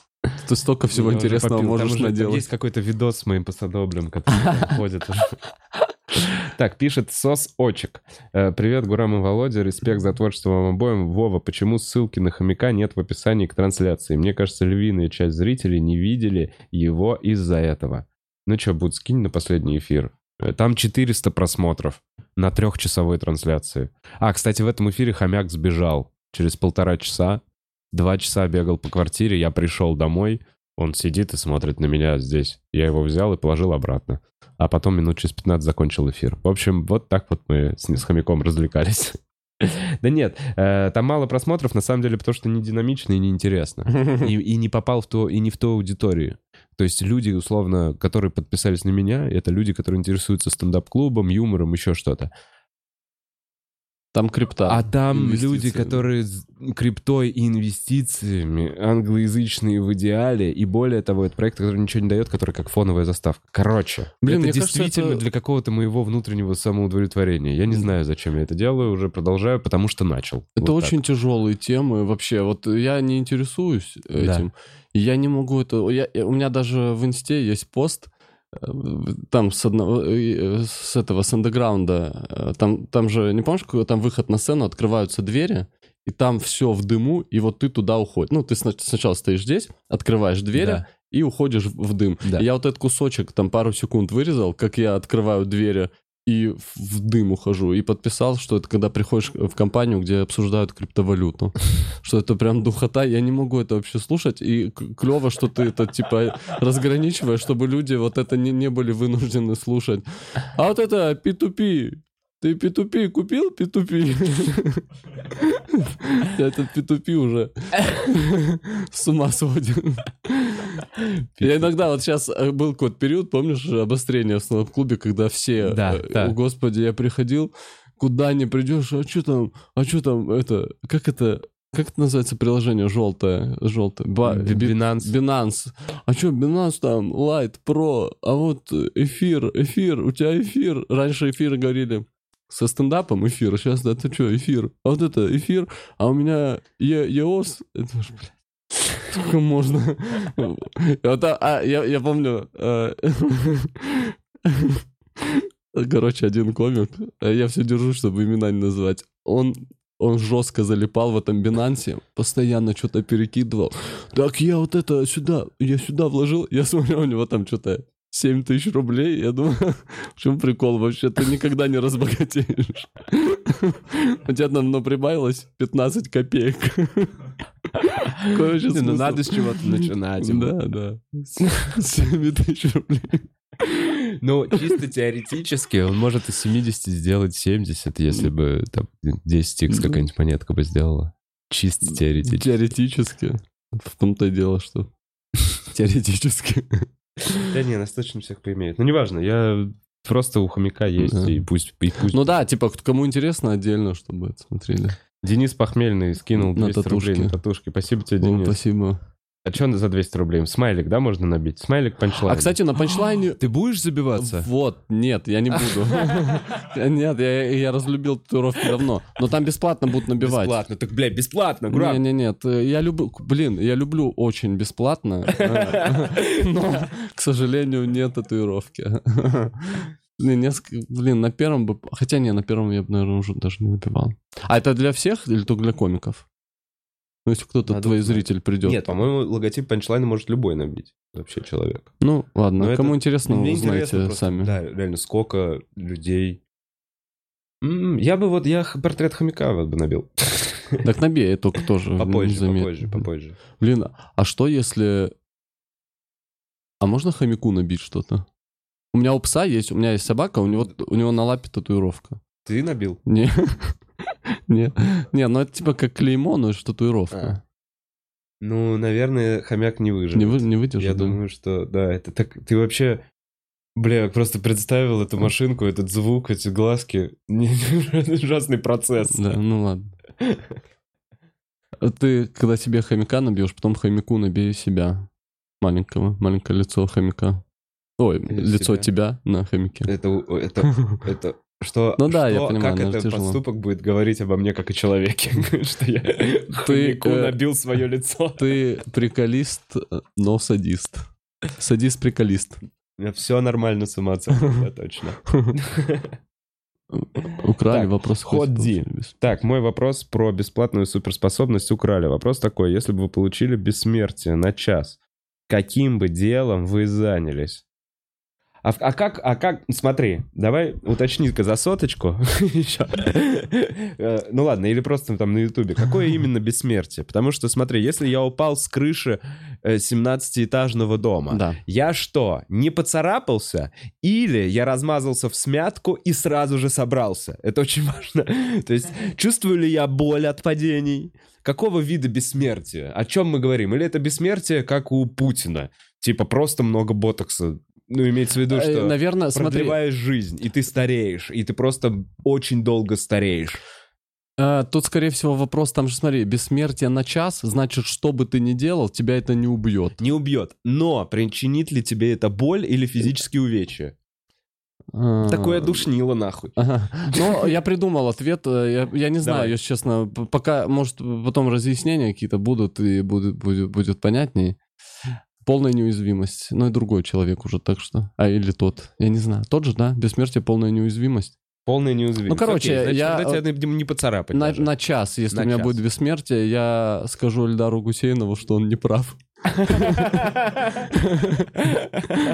Ты столько всего интересного можешь наделать. Есть какой-то видос с моим посадоблем, который ходит. Так, пишет Сос Очек. Э, Привет, Гурам и Володя. Респект за творчество вам обоим. Вова, почему ссылки на хомяка нет в описании к трансляции? Мне кажется, львиная часть зрителей не видели его из-за этого. Ну что, будет скинь на последний эфир. Э, Там 400 просмотров на трехчасовой трансляции. А, кстати, в этом эфире хомяк сбежал через полтора часа. Два часа бегал по квартире, я пришел домой, он сидит и смотрит на меня здесь. Я его взял и положил обратно. А потом минут через 15 закончил эфир. В общем, вот так вот мы с, с хомяком развлекались. Да нет, э, там мало просмотров, на самом деле, потому что не динамично и не интересно. И, и не попал в то, и не в ту аудиторию. То есть люди, условно, которые подписались на меня, это люди, которые интересуются стендап-клубом, юмором, еще что-то. Там крипта. А там люди, которые с криптой и инвестициями, англоязычные в идеале, и более того, это проект, который ничего не дает, который как фоновая заставка. Короче, Блин, это мне кажется, действительно это- для какого-то моего внутреннего самоудовлетворения. Я не знаю, зачем я это делаю, уже продолжаю, потому что начал. Это Вот так. очень тяжелые темы вообще. Вот я не интересуюсь Да. И Я не могу это... я- я- у меня даже в инсте есть пост, э, там с одного, э, с этого, с андеграунда, э, там, там же, не помнишь, какой там выход на сцену, открываются двери, и там все в дыму, и вот ты туда уходишь. Ну, ты сна- сначала стоишь здесь, открываешь двери, Да. и уходишь в в дым. Да. И я вот этот кусочек там пару секунд вырезал, как я открываю двери и в- дым ухожу. И подписал, что это когда приходишь в компанию, где обсуждают криптовалюту. Что это прям духота. Я не могу это вообще слушать. И клево, что ты это типа разграничиваешь, чтобы люди вот это не, не были вынуждены слушать. А вот это P2P. Ты P2P купил P2P? Этот P2P уже с ума сводит. Я иногда, вот сейчас был какой-то период, помнишь, обострение в стендап-клубе, когда все, Да, э, да. о, господи, я приходил, куда не придешь, а что там, а что там, это, как это, как это называется приложение желтое, желтое, Ба- Binance. Binance. А что, Binance там, Light, Pro, а вот эфир, эфир, у тебя эфир. Раньше эфиры говорили со стендапом эфир, а сейчас это что, эфир? А вот это эфир, а у меня EOS, это ж, блядь, сколько можно? А, я, я помню, э, короче, один комик, э, я все держу, чтобы имена не называть, он он жестко залипал в этом Бинансе, постоянно что-то перекидывал. Так я вот это сюда, я сюда вложил, я смотрю, у него там что-то 7 тысяч рублей. Я думаю, в чем прикол вообще? Ты никогда не разбогатеешь. У тебя там ну, прибавилось 15 копеек. Вообще Ну, надо с чего-то начинать. Да, да. 7 тысяч рублей. Ну, чисто теоретически он может из 70 сделать 70, если бы там 10x какая-нибудь монетка бы сделала. Чисто теоретически. Теоретически. В том-то и дело, что теоретически. Да не, нас точно всех поимеют. Ну, неважно, я просто у хомяка есть, Да. и пусть... и пусть... Ну да, типа, кому интересно, отдельно, чтобы это смотрели. Денис Похмельный скинул На 200 рублей на татушки. Спасибо тебе, Денис. спасибо. А что за 200 рублей? Смайлик, да, можно набить? Смайлик панчлайн. А, кстати, на панчлайне... Ты будешь забиваться? Вот, нет, я не буду. Нет, я, я разлюбил татуировки давно. Но там бесплатно будут набивать. Бесплатно. Так, блядь, бесплатно, Гурам. Не, не, нет, э, я люблю, блин, я люблю очень бесплатно, э, но, к сожалению, нет татуировки. Блин, неск- блин, на первом бы, хотя не, на первом я бы, наверное, уже даже не набивал. А это для всех или только для комиков? Ну, если кто-то, Надо твой узнать. зритель придет. Нет, по-моему, логотип панчлайна может любой набить. Вообще человек. Ну, ладно, Но кому это- интересно, Мне узнаете интересно просто, сами. Да, реально, сколько людей... М, Я бы вот, я портрет хомяка вот бы набил. Так набей, я только тоже Попозже, попозже, попозже. Блин, а что если... А можно хомяку набить что-то? У меня у пса есть, у меня есть собака, у него, у него на лапе татуировка. Ты набил? Не, не, не, ну это типа как клеймо, но это татуировка. Ну, наверное, хомяк не выживет. Не, вы, не выдержит, Я да? думаю, что да, это так. Ты вообще. Бля, просто представил эту машинку, этот звук, эти глазки. Ужасный процесс. Да, ну ладно. А Ты, когда себе хомяка набьешь, потом хомяку набей себя. Маленького, маленькое лицо хомяка. Ой, лицо тебя на хомяке. Это, это, это, что, ну да, что, я понимаю, как этот тяжело. поступок будет говорить обо мне как о человеке, что я хомяку э, набил свое лицо. Ты приколист, но садист. Садист-приколист. Все нормально с да, точно. Украли Так, вопрос. Ходди. Так, мой вопрос про бесплатную суперспособность украли. Вопрос такой, если бы вы получили бессмертие на час, каким бы делом вы занялись? А, а как, а как, смотри, давай уточни-ка за соточку. Э, Ну ладно, или просто там на ютубе. Какое именно бессмертие? Потому что, смотри, если я упал с крыши э, 17-этажного дома, Да. я что, не поцарапался? Или я размазался в смятку и сразу же собрался? Это очень важно. То есть, чувствую ли я боль от падений? Какого вида бессмертия? О чем мы говорим? Или это бессмертие, как у Путина? Типа просто много ботокса. Ну, имеется в виду, Э, что Наверное, смотри, продлеваешь жизнь, и ты стареешь, и ты просто очень долго стареешь. э, тут, скорее всего, вопрос, там же, смотри, бессмертие на час, значит, что бы ты ни делал, тебя это не убьет. Не убьет. Но причинит ли тебе это боль или физические увечья? А, Такое душнило нахуй. Ага. Ну, я придумал ответ. э, Я, я не знаю, Давай. если честно. Пока, может, потом разъяснения какие-то будут, и будет, будет, будет понятней. Полная неуязвимость. Ну и другой человек уже, так что. А или тот. Я не знаю. Тот же, да? Бессмертие, полная неуязвимость. Полная неуязвимость. Ну, короче, Окей, значит, я- тогда тебя будем не поцарапать На, даже. на час, если На у меня час. будет бессмертие, я скажу Эльдару Гусейнову, что он не прав.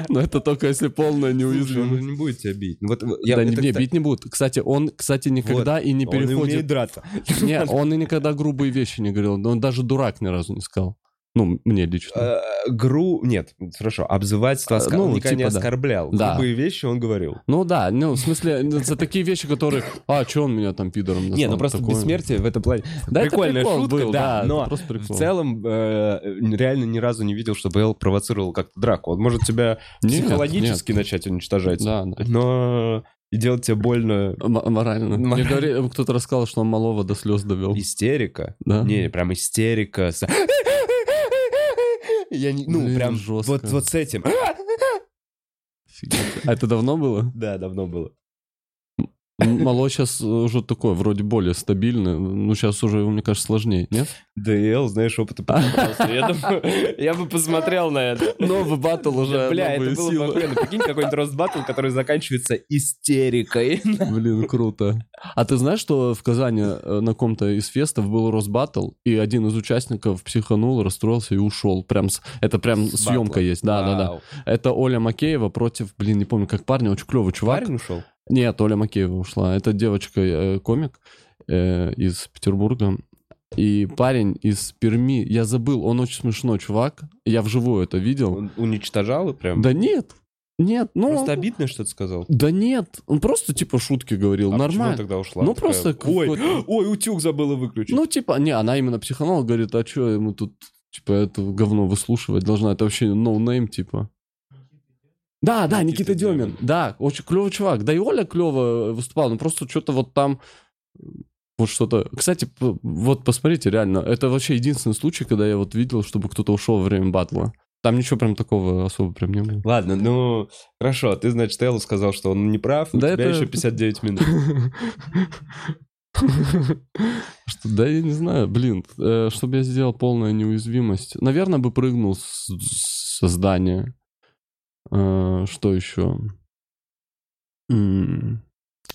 Но это только если полная он неуязвимость. же не будет тебя бить. Вот, я, Да не, не, бить не будут. Кстати, он, кстати, никогда и не он и умеет переходит драться. Не, он и никогда грубые вещи не говорил. Он даже дурак ни разу не сказал. Ну, мне лично. Э, Гру... Нет, хорошо, обзывательство А, оска- ну, никогда не типа да. оскорблял. Да. Грубые вещи он говорил. Ну да, ну, в смысле, ну, за такие вещи, которые... А, что он меня там пидором назвал? Не, ну просто Такое. бессмертие в этом плане... Да, Прикольная прикол шутка, был, да, но В целом, э, реально ни разу не видел, чтобы Эл провоцировал как-то драку. Он может тебя Нет, психологически нет. начать уничтожать, Да, да. но и делать тебе больно. М- морально. Морально. Мне говорили, кто-то рассказал, что он малого до слез довел. Истерика. Да. Не, прям истерика. Я не... Ну, Блин, прям жестко. вот, вот с этим. А это давно было? Да, давно было. Мало сейчас уже такое, вроде более стабильное. Ну, сейчас уже, мне кажется, сложнее, нет? Эл, знаешь, опыта. Я бы посмотрел на это. Новый батл уже. Бля, это было бы охуенно. Прикинь, какой-нибудь roast battle, который заканчивается истерикой. Блин, круто. А ты знаешь, что в Казани э, на ком-то из фестов был roast battle, и один из участников психанул, расстроился и ушел. Прям это прям съемка есть. Да, да, да. Это Оля Макеева против, блин, не помню, как парня, очень клевый чувак. Парень ушел? Нет, Оля Макеева ушла. Это девочка э, э, из Петербурга. И парень из Перми, я забыл, он очень смешной чувак. Я вживую это видел. Он уничтожал и прям? Да нет, нет, ну... Просто обидно что-то сказал? Да нет, он просто типа шутки говорил, А нормально. тогда ушла? Ну, Такая, просто Ой, ой, утюг забыла выключить. Ну, типа, не, она именно психанула, говорит, а что ему тут, типа, это говно выслушивать должна? Это вообще no-name, типа. Да, да, Никита Никита Демин. Демин. Да, очень клевый чувак. Да и Оля клево выступала, но просто что-то вот там... Вот что-то... Кстати, вот посмотрите, реально, это вообще единственный случай, когда я вот видел, чтобы кто-то ушел во время батла. Там ничего прям такого особо прям не было. Ладно, ну, хорошо, ты, значит, Эллу сказал, что он не прав, у Да тебя это- еще 59 минут. Что, да, я не знаю, блин, э, чтобы я сделал полная неуязвимость. Наверное, бы прыгнул со здания. Э, что еще?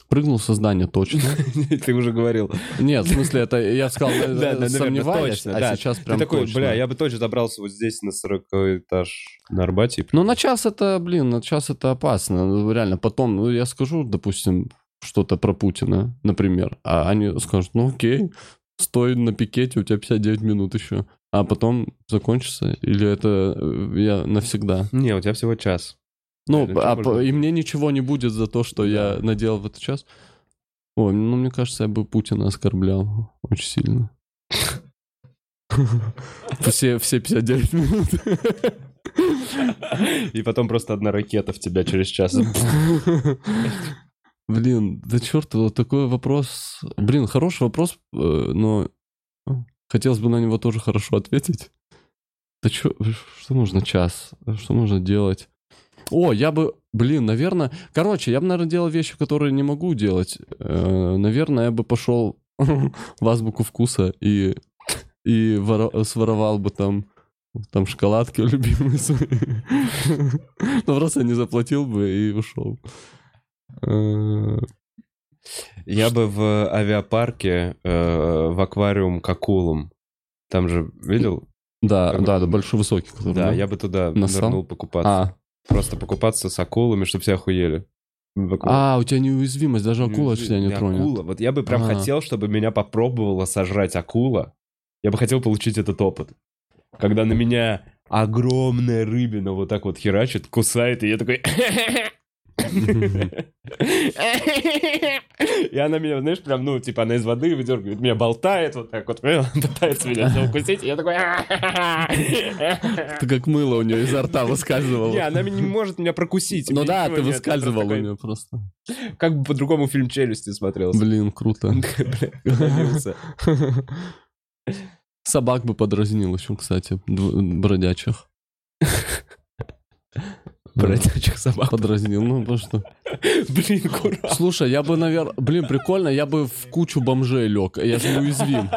Прыгнул со здания точно. Ты уже говорил. Нет, в смысле, это я сказал, сомневаюсь, а сейчас Ты прям такой, точно. бля, я бы точно забрался вот здесь на 40 этаж на Арбате. Ну, на час это, блин, на час это опасно. Ну, Реально, потом, ну, я скажу, допустим, что-то про Путина, например, а они скажут, ну, окей, стой на пикете, у тебя 59 минут еще. А потом закончится? Или это э, я навсегда? Не, у тебя всего час. Ну, а можно? и мне ничего не будет за то, что я наделал в этот час? Ой, ну, мне кажется, я бы Путина оскорблял очень сильно. Все, все 59 минут. И потом просто одна ракета в тебя через час. Блин, да черт, вот такой вопрос. Блин, хороший вопрос, э, но хотелось бы на него тоже хорошо ответить. Да чё, что можно час? Что можно делать? О, я бы, блин, наверное... Короче, я бы, наверное, делал вещи, которые не могу делать. Э, наверное, я бы пошел в азбуку вкуса и, и воро- своровал бы там там шоколадки любимые свои. Ну, просто не заплатил бы и ушел. Я бы в авиапарке э, в аквариум к акулам. Там же, видел? Да, Как бы- да, да, большой высокий. который, Да, я бы туда Насрал? нырнул покупаться. А, Просто покупаться с акулами, чтобы все охуели. А, у тебя неуязвимость, даже акула тебя не Не тронет. Акула. Вот я бы прям А. хотел, чтобы меня попробовала сожрать акула. Я бы хотел получить этот опыт. Когда на меня огромная рыбина вот так вот херачит, кусает, и я такой... И она меня, знаешь, прям, ну, типа, она из воды выдергивает, меня болтает вот так вот, пытается меня укусить, и я такой... Это как мыло у нее изо рта выскальзывало. Не, она не может меня прокусить. Ну да, ты выскальзывал у нее просто. Как бы по-другому фильм «Челюсти» смотрелся. Блин, круто. Собак бы подразнил еще, кстати, бродячих. Бродячих собак. Подразнил, ну потому что... Блин, кура. Слушай, я бы, наверное... Блин, прикольно, я бы в кучу бомжей лег. Я же неуязвим.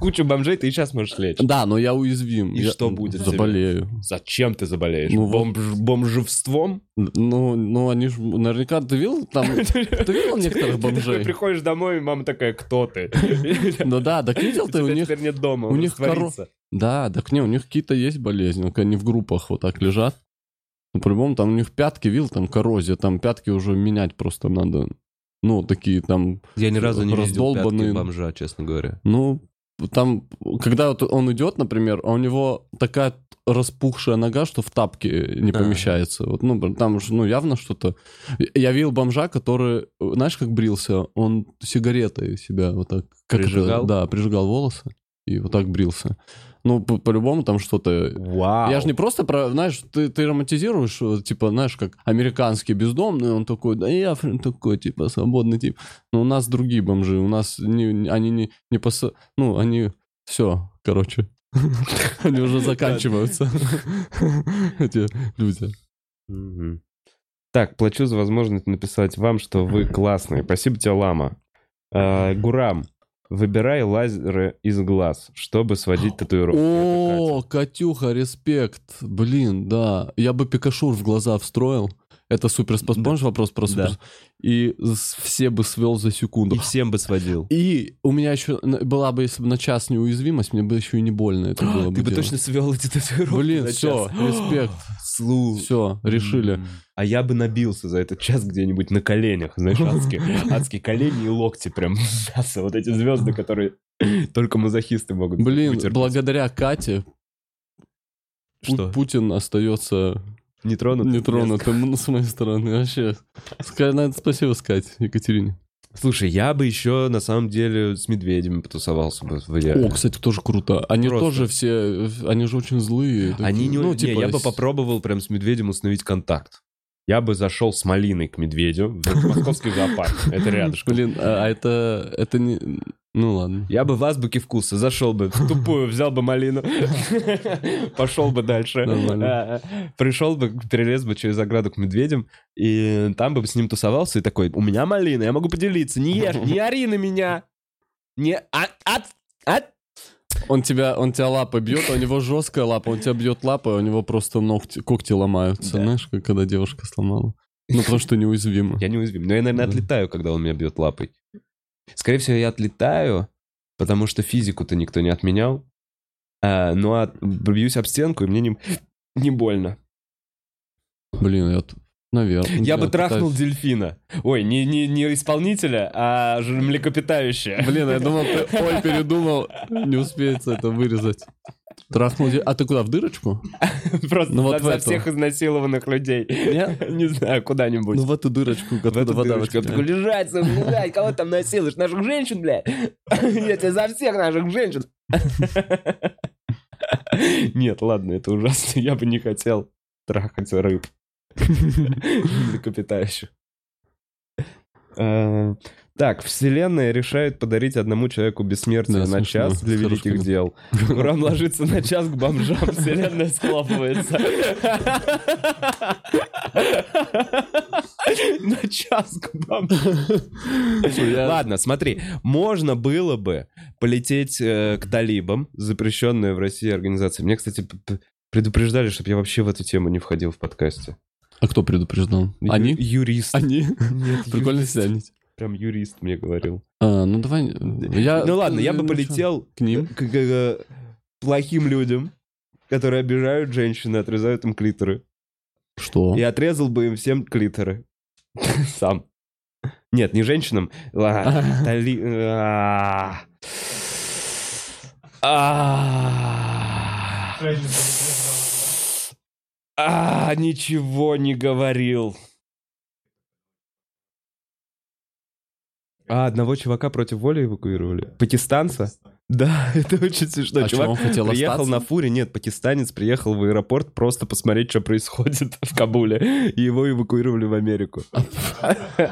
Кучу бомжей ты и сейчас можешь лечь. Да, но я уязвим. И Я что будет с тебе? Заболею. Зачем ты заболеешь? Ну, Бомж- бомжевством? Ну, ну, они же... Наверняка ты видел там... Ты видел некоторых Ты бомжей? приходишь домой, и мама такая, кто ты? Ну да, так видел ты у них... нет дома, у них. Да, так не, у них какие-то есть болезни. Они в группах вот так лежат. Ну, по-любому, там у них пятки, видел, там коррозия, там пятки уже менять просто надо. Ну, такие там, Я ни разу не видел пятки Раздолбанные. бомжа, честно говоря. ну, там, когда вот он идет, например, а у него такая распухшая нога, что в тапке не А. помещается. Вот, ну, там же, ну, явно что-то... Я видел бомжа, который, знаешь, как брился? Он сигаретой себя вот так... Как это? Прижигал? Да, прижигал волосы и вот так брился. Ну, по- по-любому там что-то... Вау. Я же не просто про, знаешь, ты, ты романтизируешь, вот, типа, знаешь, как американский бездомный, он такой, да я такой, типа, свободный тип. Но у нас другие бомжи, у нас не, они не, не пос... Ну, они... Все, короче. Они уже заканчиваются. Эти люди. Так, плачу за возможность написать вам, что вы классные. Спасибо тебе, Лама. А, Гурам, выбирай лазеры из глаз, чтобы сводить татуировку. О, Катюха, респект. Блин, да. Я бы Пикашур в глаза встроил. Это супер способ. Помнишь вопрос про супер? Да. И все бы свел за секунду. И всем бы сводил. И у меня еще была бы, если бы на час неуязвимость, мне бы еще и не больно это было бы Ты бы точно свел эти татуировки Блин, все, респект. Слу. Все, решили. А я бы набился за этот час где-нибудь на коленях, знаешь, адские, адские колени и локти прям мясо. Вот эти звезды, которые только мазохисты могут Блин, благодаря Кате Что? Путин остается Нетронутым? нетронутым ну, с моей стороны. Вообще. Надо спасибо сказать Екатерине. Слушай, я бы еще на самом деле с медведями потусовался бы в идеале. О, кстати, тоже круто. Они Просто. тоже все, они же очень злые. такие. Они не, ну, не, типа, я бы попробовал прям с медведем установить контакт. Я бы зашел с малиной к медведю в московский зоопарк. Это рядышком. Блин, а а это, это не... Ну ладно. Я бы в азбуке вкуса зашел бы в тупую, взял бы малину, пошел бы дальше. Нормально. А, Пришел бы, перелез бы через ограду к медведям, и там бы с ним тусовался, и такой, у меня малина, я могу поделиться, не ешь, не ори на меня. Не, а, от, от. Он тебя, он тебя лапой бьет, а у него жесткая лапа, он тебя бьет лапой, а у него просто ногти, когти ломаются, Да. знаешь, как когда девушка сломала. Ну, потому что неуязвимо. Я не уязвим. Но я, наверное, Да. отлетаю, когда он меня бьет лапой. Скорее всего, я отлетаю, потому что физику-то никто не отменял. А, ну, а бьюсь об стенку, и мне не, не больно. Блин, я... Наверное. Я бы трахнул дельфина. Ой, не, не, не исполнителя, а млекопитающее. Блин, я думал, ты ой передумал, не успеется это вырезать. Трахнул... де- А ты куда, в дырочку? Просто Ну, вот за, в всех изнасилованных людей. Нет? Не знаю, куда-нибудь. Ну, в эту дырочку, в откуда вода. Я такой, лежать, лежать, кого там насилуешь? Наших женщин, блядь? Я тебе за всех наших женщин. Нет, ладно, это ужасно. Я бы не хотел трахать рыб. Млекопитающих. Так, вселенная решает подарить одному человеку бессмертие Да, на смешно. час для великих дел. Уран ложится на час к бомжам, вселенная схлопывается. На час к бомжам. Ладно, смотри, можно было бы полететь э, к талибам, запрещенная в России организация. Мне, кстати, предупреждали, чтобы я вообще в эту тему не входил в подкасте. А кто предупреждал? Они? Юрист. Они? Нет, Прикольно юрист. Прям юрист мне говорил. А, ну давай. Я, ну ладно, я бы ну, полетел К ним. к, к- к плохим людям, которые обижают женщин и отрезают им клиторы. Что? И отрезал бы им всем клиторы. Сам. Нет, не женщинам. А, ничего не говорил. А, одного чувака против воли эвакуировали? Пакистанца? Да, это очень смешно. А Чувак он хотел приехал остаться? на фуре, нет, пакистанец приехал в аэропорт просто посмотреть, что происходит в Кабуле, и его эвакуировали в Америку.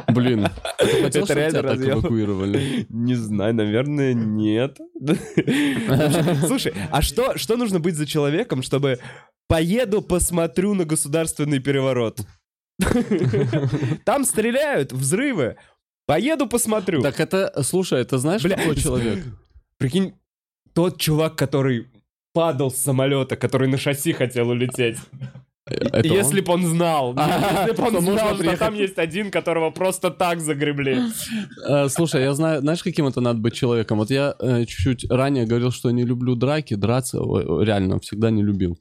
Блин, ты хотел, Это реально так эвакуировали? Не знаю, наверное, нет. Слушай, а что, что нужно быть за человеком, чтобы поеду посмотрю на государственный переворот? Там стреляют, взрывы. Поеду посмотрю. Так это, слушай, это знаешь, Бля, какой человек? Прикинь, тот чувак, который падал с самолета, который на шасси хотел улететь. Это если бы он знал. А, Если бы он знал, что там есть один, которого просто так загребли. Э, Слушай, я знаю, знаешь, каким это надо быть человеком? Вот я э, чуть-чуть ранее говорил, что не люблю драки, драться реально всегда не любил.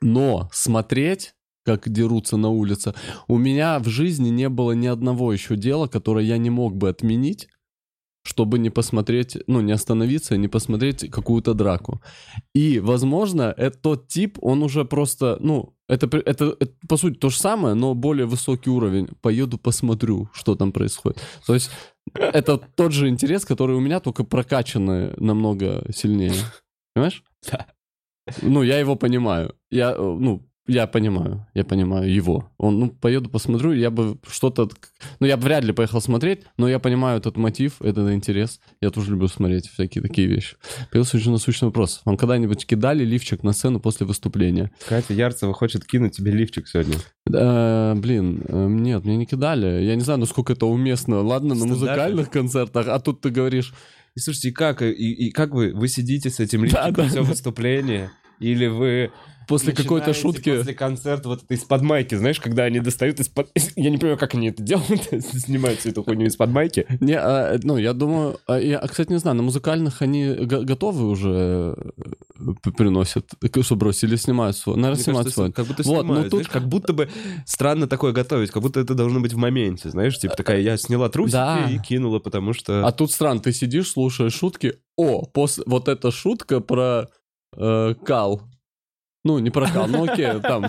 Но смотреть, как дерутся на улице, у меня в жизни не было ни одного еще дела, которое я не мог бы отменить, чтобы не посмотреть, ну, не остановиться, не посмотреть какую-то драку. И, возможно, это тот тип, он уже просто, ну, это, это, это, по сути то же самое, но более высокий уровень. Поеду посмотрю, что там происходит. То есть это тот же интерес, который у меня, только прокачанный намного сильнее. Понимаешь? Да. Ну, я его понимаю. Я, э, ну, я понимаю, я понимаю его. Он, ну, поеду посмотрю, я бы что-то... Ну, я бы вряд ли поехал смотреть, но я понимаю этот мотив, этот интерес. Я тоже люблю смотреть всякие такие вещи. Появился очень насущный вопрос. Вам когда-нибудь кидали лифчик на сцену после выступления? Катя Ярцева хочет кинуть тебе лифчик сегодня. Да, блин, э, нет, мне не кидали. Я не знаю, насколько это уместно. Ладно, на музыкальных концертах, а тут ты говоришь... И слушайте, и как, и, и как вы, вы сидите с этим Да, лифчиком да, все да. выступление? Или вы После какой-то шутки... После концерта вот это из-под майки, знаешь, когда они достают из-под... Я не понимаю, как они это делают, снимают всю эту хуйню из-под майки. Не, а, ну, я думаю, а, я, а, кстати, не знаю, на музыкальных они го- готовы уже э, приносят, что бросили, снимают свой, наверное, Мне снимают кажется, свой. как будто Вот, ну снимают, тут- знаешь, как будто бы странно такое готовить, как будто это должно быть в моменте, знаешь, типа такая, я сняла трусики Да. и кинула, потому что... А тут странно, ты сидишь, слушаешь шутки, о, после, вот эта шутка про э, кал, ну, не про кал, ну окей, там,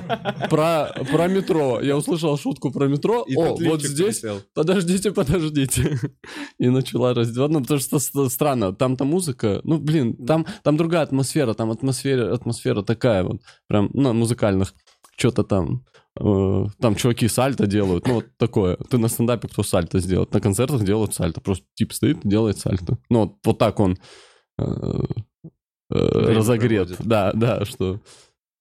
про, про метро. Я услышал шутку про метро, И о, вот здесь присел. подождите, подождите. И начала раздеваться. Ну, потому что ст- странно, там-то музыка, ну, блин, там, там другая атмосфера, там атмосфера, атмосфера такая вот, прям, ну, музыкальных, что-то там, э, там чуваки сальто делают, ну, вот такое. Ты на стендапе кто сальто сделает, на концертах делают сальто, просто тип стоит и делает сальто. Ну, вот, вот так он э, э, разогрет. проводит. Да, да, что...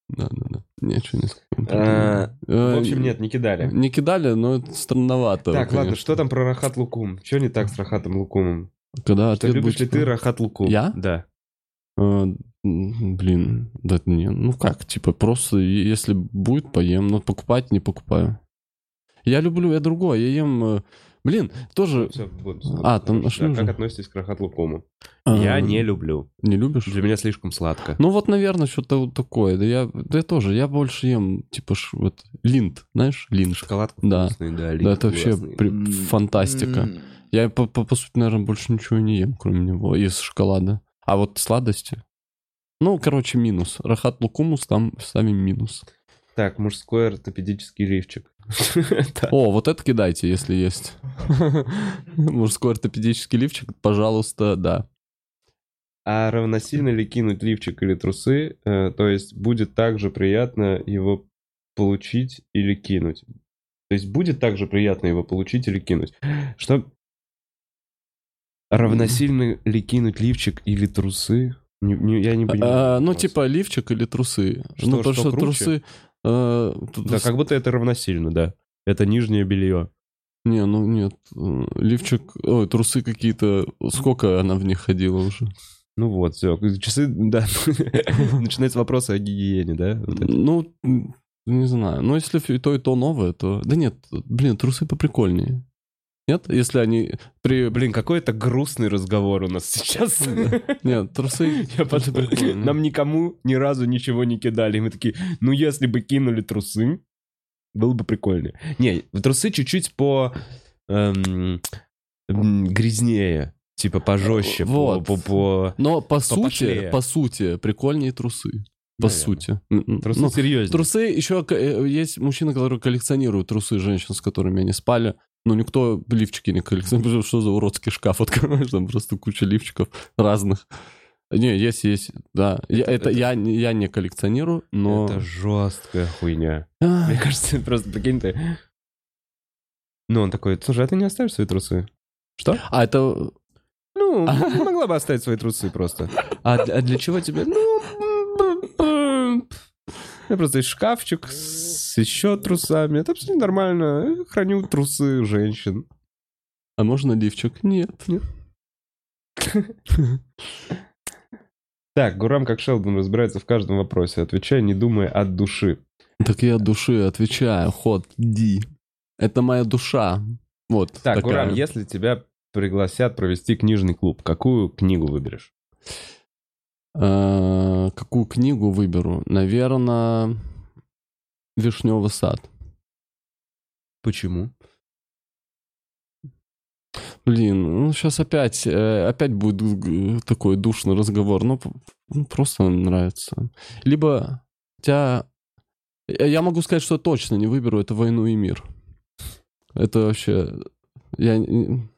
Да, да, да. Ничего не. А, Э, В общем, нет, не кидали. Не кидали, но это странновато. Так, ладно, конечно. что там про Рахат Лукум? Что не так с Рахатом Лукумом? Когда Что любишь будет ли ты? Рахат Лукум? Я? Да. Э, м, Блин, да не, ну как, типа просто если будет, поем, но покупать не покупаю. Я люблю, я другое, я ем, э, блин, тоже... Всё, вот. А, там Да, что Как относитесь к Рахат Лукуму? э, Я не люблю. Не любишь? Для меня слишком сладко. Ну вот, наверное, что-то вот такое. Да я, да я тоже, я больше ем, типа, ш- вот, линд, знаешь, линд. Шоколадка Да. вкусный, да. Да, линд это вообще при- фантастика. Я, по, по, по сути, наверное, больше ничего не ем, кроме него, из шоколада. А вот сладости... Ну, короче, минус. Рахат Лукумус, там ставим минус. Так, мужской ортопедический лифчик. О, вот это кидайте, если есть. Мужской ортопедический лифчик, пожалуйста, да. А равносильно ли кинуть лифчик или трусы? Э, То есть будет также приятно его получить или кинуть? То есть будет также приятно его получить или кинуть. Что равносильно ли кинуть лифчик или трусы? Не, не, я не понимаю. А, ну, типа лифчик или трусы. Что, ну, потому что что круче? трусы... э, тут- Да, как будто это равносильно, да. Это нижнее белье. Не, ну нет. э, Лифчик... Ой, трусы какие-то... Сколько она в них ходила уже? Ну вот, все. Часы, да. Начинается вопрос о гигиене, да? Вот. Ну, не знаю. Ну, если и то, и то новое, то... Да нет, блин, трусы поприкольнее. Нет? Если они при... Блин, какой это грустный разговор у нас сейчас. Нет, трусы... Я подумал, прикольно. Нам никому ни разу ничего не кидали. И мы такие, ну если бы кинули трусы, было бы прикольнее. Не, трусы чуть-чуть по эм, грязнее, типа пожестче, по- Вот. по, по- Но по сути, Попошлее. по сути, прикольнее трусы. По Наверное. сути. Трусы ну, серьезнее. Трусы еще э, есть мужчины, которые коллекционируют трусы женщин, с которыми они спали. Но никто лифчики не коллекционирует. Что за уродский шкаф открываешь? Там просто куча лифчиков разных. Не, есть, есть, да. Я, Это- это, это- Я, не- я не коллекционирую, но... Это жесткая хуйня. Мне кажется, это просто прикинь ты. Ну, он такой, слушай, а ты не оставишь свои трусы? Что? А это... Ну, могла бы оставить свои трусы просто. А, а для чего тебе? Ну, я просто есть шкафчик с еще трусами. Это абсолютно нормально. Я Храню трусы женщин. А можно лифчик? Нет. Нет. Так, Гурам как Шелдон разбирается в каждом вопросе, отвечая, не думая от души. Так я от души отвечаю. Ход Ди. Это моя душа. Вот Так, такая. Гурам, если тебя пригласят провести книжный клуб, какую книгу выберешь? Э, Какую книгу выберу? Наверное, «Вишневый сад». Почему? Блин, ну сейчас опять, э, опять будет такой душный разговор. П- ну, просто нравится. Либо тебя... Я могу сказать, что точно не выберу, это «Войну и мир». Это вообще... Я...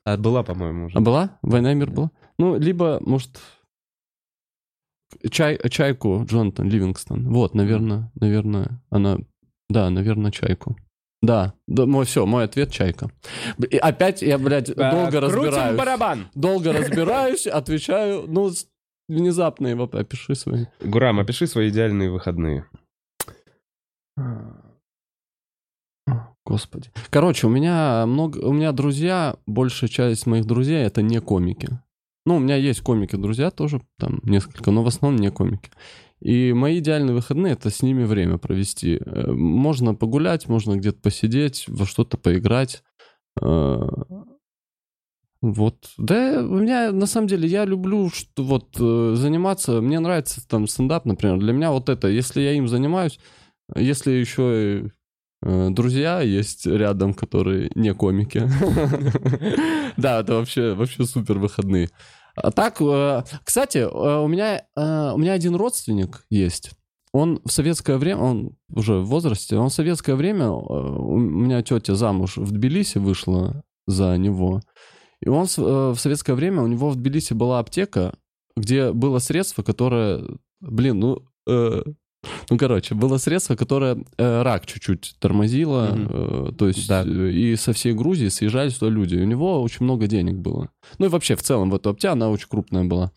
А была, по-моему, уже. А была? «Война и мир» была? Ну, либо, может... Чай, чайку Джонатан Ливингстон. Вот, наверное, наверное, она... Да, наверное, чайку. Да, да мой, все, мой ответ чайка. И опять я, блядь, А, долго крутим разбираюсь. барабан! Долго разбираюсь, отвечаю, ну, внезапно его опиши свои. Гурам, опиши свои идеальные выходные. Господи. Короче, у меня много, у меня друзья, большая часть моих друзей это не комики. Ну, у меня есть комики-друзья тоже, там несколько, но в основном не комики. И мои идеальные выходные это с ними время провести. Э, Можно погулять, можно где-то посидеть, во что-то поиграть. Э, Вот. Да, у меня, на самом деле, я люблю что, вот, э, заниматься. Мне нравится там стендап, например. Для меня вот это, если я им занимаюсь, если еще друзья есть рядом, которые не комики. Да, это вообще, вообще супер выходные. А так, э, кстати, э, у меня, э, у меня один родственник есть. Он в советское время, он уже в возрасте, он в советское время, э, у меня тетя замуж в Тбилиси вышла за него. И он э, в советское время, у него в Тбилиси была аптека, где было средство, которое, блин, ну, э, ну, короче, было средство, которое э, рак чуть-чуть тормозило, Мгм. э, то есть Да. э, и со всей Грузии съезжались туда люди. И у него очень много денег было. Ну и вообще в целом в эту аптеку она очень крупная была.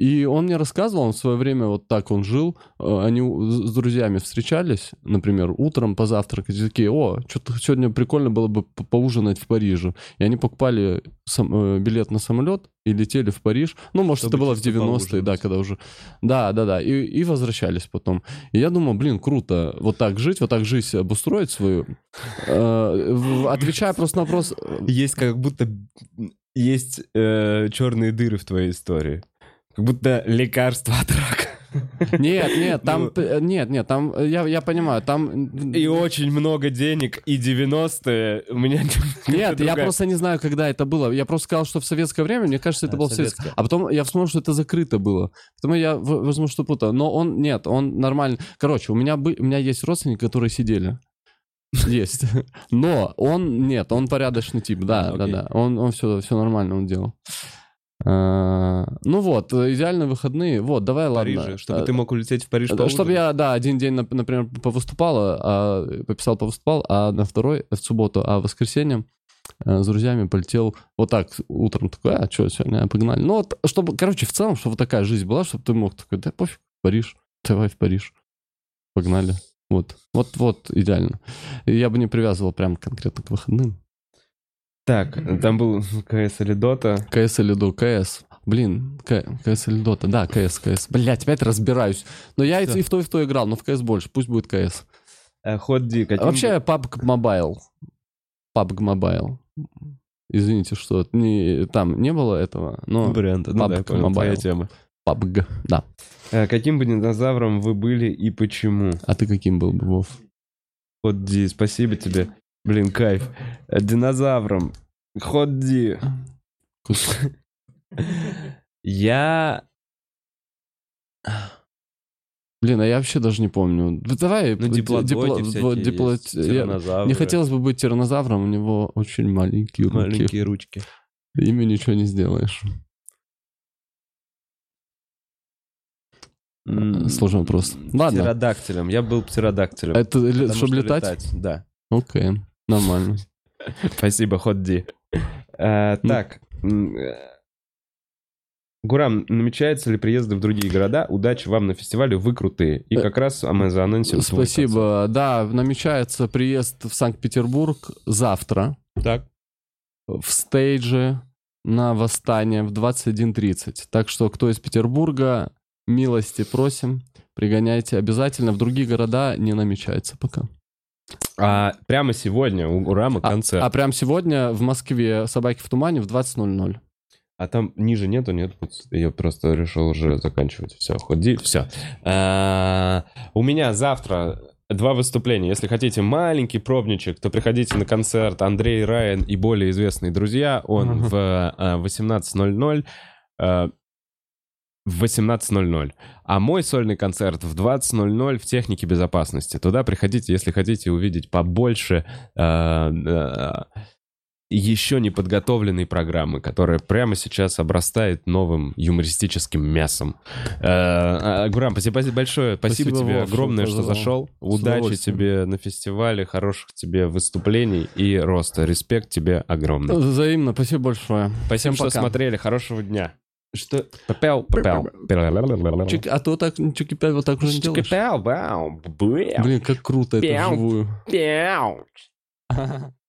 И он мне рассказывал, он в свое время вот так он жил, э, они с друзьями встречались, например, утром позавтракать, и такие, о, что-то сегодня прикольно было бы по- поужинать в Париже. И они покупали сам- э, билет на самолет и летели в Париж. Ну, может, Чтобы это было в чисто 90-е, да, когда уже... Да, да, да. И, и возвращались потом. И я думал, блин, круто вот так жить, вот так жизнь обустроить свою. Э, Отвечая просто на вопрос... Есть как будто есть э, черные дыры в твоей истории. Как будто лекарство от рака. Нет, нет, там... Ну. Нет, нет, там... Я, я понимаю, там... И очень много денег, и 90-е у меня... Нет, я просто не знаю, когда это было. Я просто сказал, что в советское время, мне кажется, это А, было в советское. советское. А потом я вспомнил, что это закрыто было. Потому я, возможно, что путаю. Но он, нет, он нормально. Короче, у меня, бы, у меня есть родственники, которые сидели. Есть. Но он, нет, он порядочный тип, да, А, да, да. Он, он все, все нормально он делал. А, Ну вот, э, идеальные выходные. Вот, давай, В ладно. Париже, чтобы Э, ты мог улететь в Париж Чтобы поужинать? я, да, один день, нап- например, повыступал, а, пописал, повыступал, а на второй, в субботу, а в воскресенье э, с друзьями полетел вот так утром такой, а что сегодня, погнали. Ну вот, чтобы, короче, в целом, чтобы такая жизнь была, чтобы ты мог такой, да пофиг, Париж, давай в Париж, погнали. Вот, вот, вот, идеально. Я бы не привязывал прям конкретно к выходным. Так, там был КС или Дота. КС или до КС. Блин, К- КС или Дота. Да, КС, КС. Блять, опять разбираюсь. Но я Всё. и в то, и в то играл, но в КС больше. Пусть будет КС. Э, Ход Ди. каким Вообще PUBG Mobile. PUBG Mobile. Извините, что не, там не было этого, но бренд? Ну да, PUBG понял, твоя Mobile. тема. PUBG, да. Э, Каким бы динозавром вы были и почему? А ты каким был бы, Вов? Ход Ди, спасибо тебе. Блин, кайф. Динозавром. Ход Ди. Кус- Я... Блин, а я вообще даже не помню. Да Давай, Ну, ди- диплодоки дипло- дипло- я- Не хотелось бы быть тиранозавром, у него очень маленькие руки. Маленькие ручки. Ими ничего не сделаешь. Сложный вопрос. Ладно. Птеродактилем. Я был птеродактилем. Это чтобы что летать? Да. Окей, нормально. Спасибо, Ход Ди. Э, Ну. Так. э, Гурам, намечаются ли приезды в другие города? Удачи вам на фестивале, вы крутые. И Э, как раз мы заанонсим Спасибо. Да, намечается приезд в Санкт-Петербург завтра. Так. в стейдже на Восстание в 21.30. Так что, кто из Петербурга, милости просим, пригоняйте обязательно. В другие города не намечается пока. А прямо сегодня у Гурама А, концерт. а А, прям сегодня в Москве «Собаки в тумане» в 20.00. А там ниже нету, нет? Я просто решил уже заканчивать. Все, ходи, все. у меня завтра два выступления. Если хотите маленький пробничек, то приходите на концерт Андрей Райан и более известные друзья. Он Мгм. в а, 18.00. в 18.00. А мой сольный концерт в 20.00 в технике безопасности. Туда приходите, если хотите увидеть побольше а, а, еще не подготовленной программы, которая прямо сейчас обрастает новым юмористическим мясом. Э, а, Гурам, спасибо большое. Спасибо, Спасибо, тебе Вов, огромное, что зашел. Удачи тебе на фестивале, хороших тебе выступлений и роста. Респект тебе огромный. Взаимно, спасибо большое. Спасибо, всем что пока. смотрели. Хорошего дня. Что? Попел, попел. Чик- а то так, чики вот так уже не делаешь. Чики-пяу, вау, бэу, Блин, как круто это Пяу. вживую. пяу.